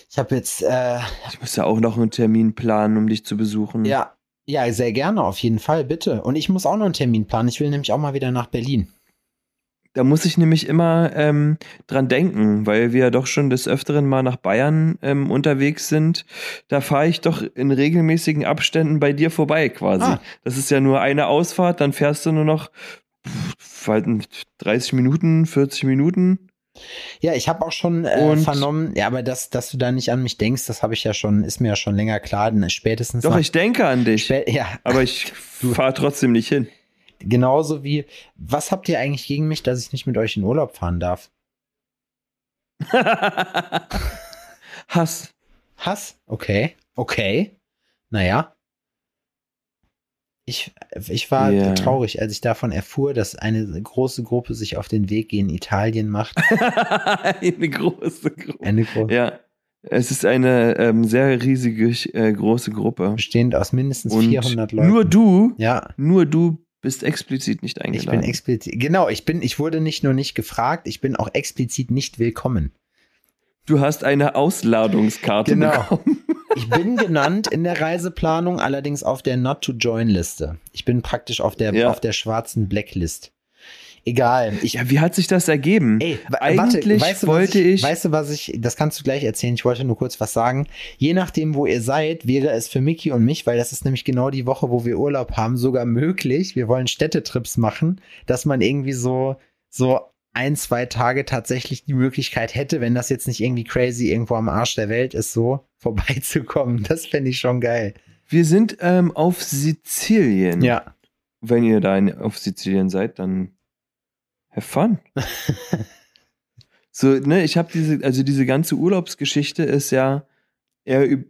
Ich habe jetzt, äh, Ich muss ja auch noch einen Termin planen, um dich zu besuchen. ja, ja, sehr gerne, auf jeden Fall, bitte. Und ich muss auch noch einen Termin planen. Ich will nämlich auch mal wieder nach Berlin. Da muss ich nämlich immer ähm, dran denken, weil wir ja doch schon des Öfteren mal nach Bayern ähm, unterwegs sind. Da fahre ich doch in regelmäßigen Abständen bei dir vorbei quasi. Ah. Das ist ja nur eine Ausfahrt, dann fährst du nur noch pff, halt 30 Minuten, 40 Minuten. Ja, ich habe auch schon äh, vernommen, ja, aber dass, dass du da nicht an mich denkst, das habe ich ja schon, ist mir ja schon länger klar. denn Spätestens Doch, nach, ich denke an dich, ja, aber ich fahre trotzdem nicht hin. Genauso wie, was habt ihr eigentlich gegen mich, dass ich nicht mit euch in Urlaub fahren darf? Hass. Hass? Okay, okay. Naja. Ich, ich war Ja. traurig, als ich davon erfuhr, dass eine große Gruppe sich auf den Weg in Italien macht. Eine große Gruppe. Eine große, Ja, es ist eine ähm, sehr riesige, äh, große Gruppe. bestehend aus mindestens Und 400 Leuten. nur du, Ja, nur du bist explizit nicht ich eingeladen. bin explizit, genau, ich bin, ich wurde nicht nur nicht gefragt, ich bin auch explizit nicht willkommen. du hast eine Ausladungskarte Genau. bekommen. Ich bin genannt in der Reiseplanung, allerdings auf der Not to Join Liste. Ich bin praktisch auf der, Ja. auf der schwarzen Blacklist. Egal. Ich, Ja, wie hat sich das ergeben? Ey, Eigentlich weißt du, wollte ich, ich- Weißt du, was ich, das kannst du gleich erzählen, ich wollte nur kurz was sagen. Je nachdem, wo ihr seid, wäre es für Mickey und mich, weil das ist nämlich genau die Woche, wo wir Urlaub haben, sogar möglich. Wir wollen Städtetrips machen, dass man irgendwie so, so ein, zwei Tage tatsächlich die Möglichkeit hätte, wenn das jetzt nicht irgendwie crazy irgendwo am Arsch der Welt ist, so vorbeizukommen. Das fände ich schon geil. Wir sind ähm, auf Sizilien. Ja. Wenn ihr da in, auf Sizilien seid, dann have fun. so, ne, ich habe diese, also diese ganze Urlaubsgeschichte ist ja eher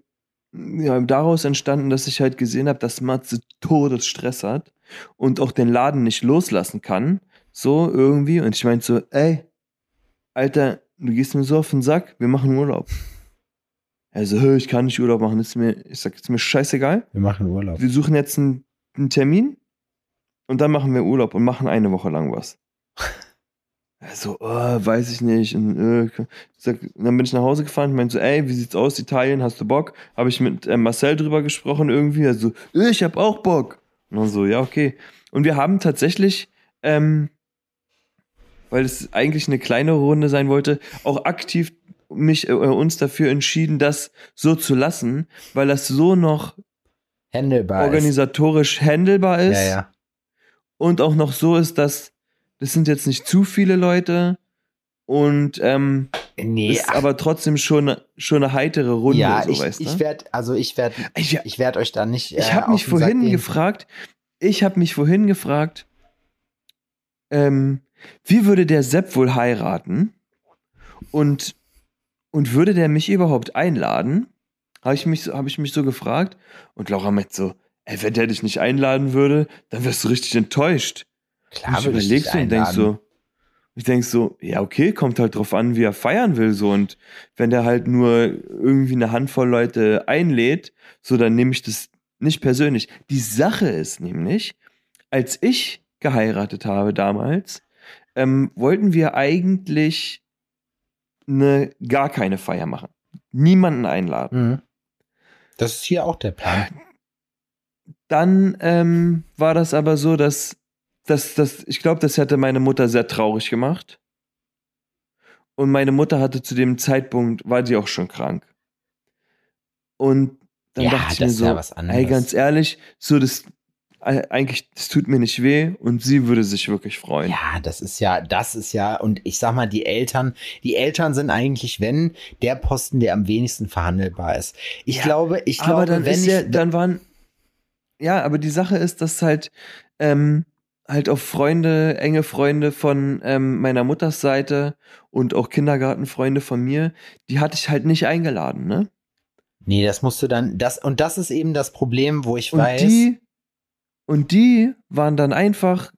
ja, daraus entstanden, dass ich halt gesehen habe, dass Matze Todesstress hat und auch den Laden nicht loslassen kann. So irgendwie. Und ich meinte so, ey, Alter, du gehst mir so auf den Sack, wir machen Urlaub. Also, "Hö, ich kann nicht Urlaub machen, ist mir, ich sag, ist mir scheißegal Wir machen Urlaub. wir suchen jetzt einen, einen Termin und dann machen wir Urlaub und machen eine Woche lang was. Also, oh, weiß ich nicht. Und, äh, sag, dann bin ich nach Hause gefahren und meinte so, ey, wie sieht's aus, Italien, hast du Bock? Habe ich mit äh, Marcel drüber gesprochen irgendwie. Also, äh, ich hab auch Bock. Und dann so, ja, okay. Und wir haben tatsächlich, ähm, weil es eigentlich eine kleine Runde sein wollte, auch aktiv mich äh, uns dafür entschieden, das so zu lassen, weil das so noch Handelbar. ist. organisatorisch handelbar ist Ja, ja. und auch noch so ist, dass das sind jetzt nicht zu viele Leute und ähm, Nee, ist aber trotzdem schon, schon eine heitere Runde, ja, so ich, weißt ich werde, also ich werde, Ich, ich werde euch da nicht. ich äh, habe mich vorhin gefragt, ich habe mich vorhin gefragt, ähm, wie würde der Sepp wohl heiraten und und würde der mich überhaupt einladen? Habe ich mich so- habe ich mich so gefragt und Laura meint so, ey, wenn der dich nicht einladen würde, dann wärst du richtig enttäuscht. Klar, ich überlegst und denkst so, ich denk so, ja, okay, kommt halt drauf an, wie er feiern will, so. Und wenn der halt nur irgendwie eine Handvoll Leute einlädt, so, dann nehme ich das nicht persönlich. Die Sache ist nämlich, als ich geheiratet habe damals, ähm, wollten wir eigentlich eine, gar keine Feier machen. Niemanden einladen. Mhm. Das ist hier auch der Plan. Dann ähm, war das aber so, dass, dass, dass ich glaube, das hätte meine Mutter sehr traurig gemacht. Und meine Mutter hatte zu dem Zeitpunkt, war die auch schon krank. Und dann Ja, dachte ich das mir so, ja ey, ganz ehrlich, so das, äh, eigentlich, das tut mir nicht weh und sie würde sich wirklich freuen. Ja, das ist ja, das ist ja, und ich sag mal, die Eltern, die Eltern sind eigentlich, wenn, der Posten, der am wenigsten verhandelbar ist. Ich Ja, glaube, ich aber glaube, dann wenn ist ich, ja, dann waren, ja, aber die Sache ist, dass halt, ähm, halt auch Freunde, enge Freunde von ähm, meiner Mutters Seite und auch Kindergartenfreunde von mir, die hatte ich halt nicht eingeladen, ne? nee, das musst du dann, das, und das ist eben das Problem, wo ich Und weiß, die, und die waren dann einfach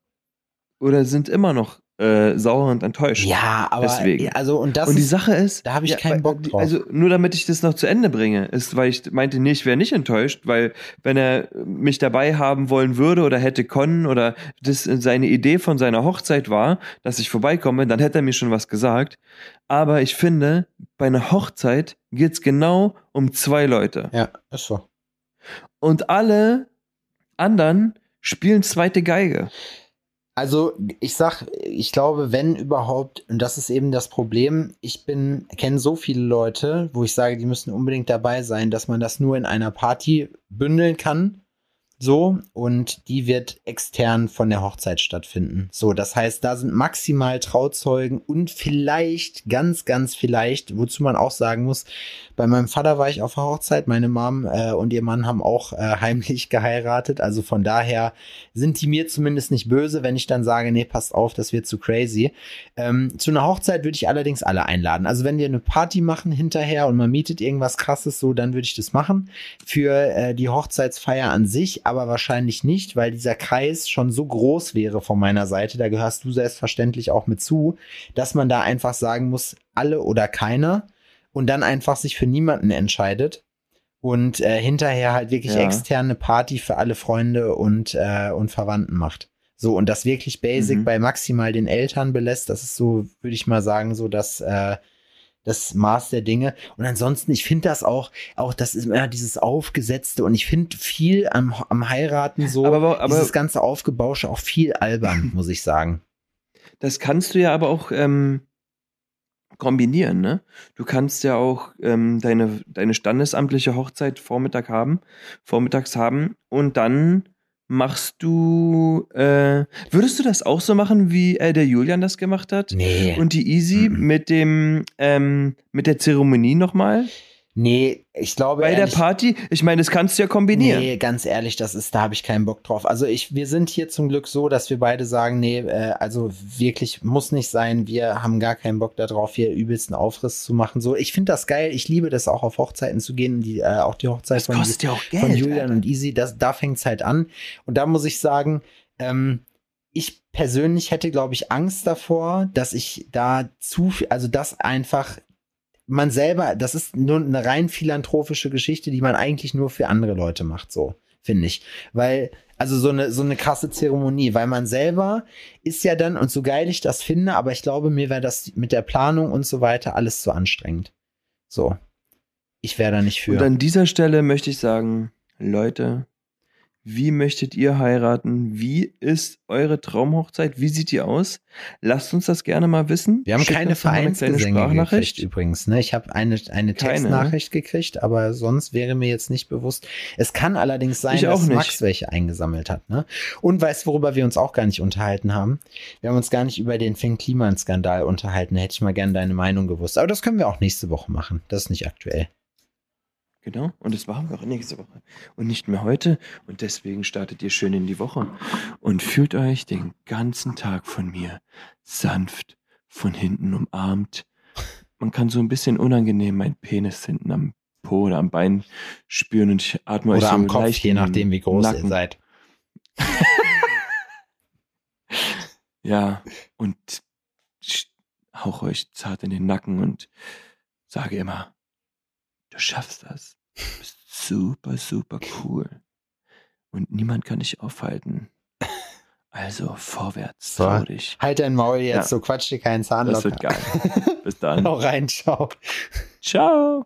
oder sind immer noch äh, sauer und enttäuscht. ja, aber, Deswegen. also, und das und die ist, Sache ist, da habe ich keinen weil- Bock drauf. Also nur damit ich das noch zu Ende bringe, ist, weil ich meinte, nee, ich wäre nicht enttäuscht, weil wenn er mich dabei haben wollen würde oder hätte können oder das seine Idee von seiner Hochzeit war, dass ich vorbeikomme, dann hätte er mir schon was gesagt. Aber ich finde, bei einer Hochzeit geht's genau um zwei Leute. ja, ist so. Und alle anderen spielen zweite Geige. Also ich sag, ich glaube, wenn überhaupt, und das ist eben das Problem, ich bin, kenne so viele Leute, wo ich sage, die müssen unbedingt dabei sein, dass man das nur in einer Party bündeln kann. So, und die wird extern von der Hochzeit stattfinden. So, das heißt, da sind maximal Trauzeugen und vielleicht, ganz, ganz vielleicht, wozu man auch sagen muss, bei meinem Vater war ich auf der Hochzeit, meine Mom äh, und ihr Mann haben auch äh, heimlich geheiratet. Also von daher sind die mir zumindest nicht böse, wenn ich dann sage, nee, passt auf, das wird zu crazy. Ähm, zu einer Hochzeit würde ich allerdings alle einladen. Also wenn wir eine Party machen hinterher und man mietet irgendwas krasses so, dann würde ich das machen. Für äh, die Hochzeitsfeier an sich aber wahrscheinlich nicht, weil dieser Kreis schon so groß wäre von meiner Seite, da gehörst du selbstverständlich auch mit zu, dass man da einfach sagen muss, alle oder keiner und dann einfach sich für niemanden entscheidet und äh, hinterher halt wirklich Ja. externe Party für alle Freunde und, äh, und Verwandten macht. So, und das wirklich basic Mhm. bei maximal den Eltern belässt, das ist so, würde ich mal sagen, so das, äh, das Maß der Dinge. Und ansonsten, ich finde das auch, auch das ist immer dieses Aufgesetzte und ich finde viel am, am Heiraten so, Aber- aber- dieses ganze Aufgebausche auch viel albern, muss ich sagen. das kannst du ja aber auch ähm, kombinieren, ne? Du kannst ja auch ähm, deine, deine standesamtliche Hochzeit Vormittag haben, vormittags haben und dann machst du, äh, würdest du das auch so machen, wie äh, der Julian das gemacht hat? Nee. Und die Easy Mhm. mit dem, ähm, mit der Zeremonie nochmal? Nee, ich glaube. Bei der ehrlich- Party? Ich meine, das kannst du ja kombinieren. Nee, ganz ehrlich, das ist, da habe ich keinen Bock drauf. Also ich, wir sind hier zum Glück so, dass wir beide sagen, nee, äh, also wirklich muss nicht sein. Wir haben gar keinen Bock darauf, hier übelsten Aufriss zu machen. So, ich finde das geil. Ich liebe das auch auf Hochzeiten zu gehen. Die, äh, auch die Hochzeit von, ja auch Geld. von Julian Alter. und Easy, das, da fängt's halt an. Und da muss ich sagen, ähm, ich persönlich hätte, glaube ich, Angst davor, dass ich da zu viel, also das einfach man selber, das ist nur eine rein philanthropische Geschichte, die man eigentlich nur für andere Leute macht, so, finde ich. Weil, also so eine, so eine krasse Zeremonie, weil man selber ist ja dann, und so geil ich das finde, aber ich glaube, mir wäre das mit der Planung und so weiter alles zu anstrengend. So. Ich wäre da nicht für. Und an dieser Stelle möchte ich sagen, Leute, wie möchtet ihr heiraten? Wie ist eure Traumhochzeit? Wie sieht die aus? Lasst uns das gerne mal wissen. wir haben Schickt keine Vereinsgesänge gekriegt übrigens. Ne? Ich habe eine, eine Keine, Textnachricht gekriegt, aber sonst wäre mir jetzt nicht bewusst. Es kann allerdings sein, dass nicht. Max welche eingesammelt hat. Ne? Und weißt du, worüber wir uns auch gar nicht unterhalten haben? Wir haben uns gar nicht über den Finn Kliman-Skandal unterhalten. Da hätte ich mal gerne deine Meinung gewusst. Aber das können wir auch nächste Woche machen. Das ist nicht aktuell. Genau, und das machen wir auch nächste Woche. Und nicht mehr heute. Und deswegen startet ihr schön in die Woche. Und fühlt euch den ganzen Tag von mir sanft von hinten umarmt. Man kann so ein bisschen unangenehm meinen Penis hinten am Po oder am Bein spüren und ich atme euch Oder so am Kopf, je nachdem, wie groß ihr Nacken. seid. Ja, und hauche euch zart in den Nacken und sage immer, du schaffst das. Du bist super, super cool. Und niemand kann dich aufhalten. Also vorwärts, So. trau dich. Halt dein Maul jetzt, Ja. so quatsch dir keinen Zahn Das locker. wird geil. Bis dann. Hau rein, ciao. Ciao.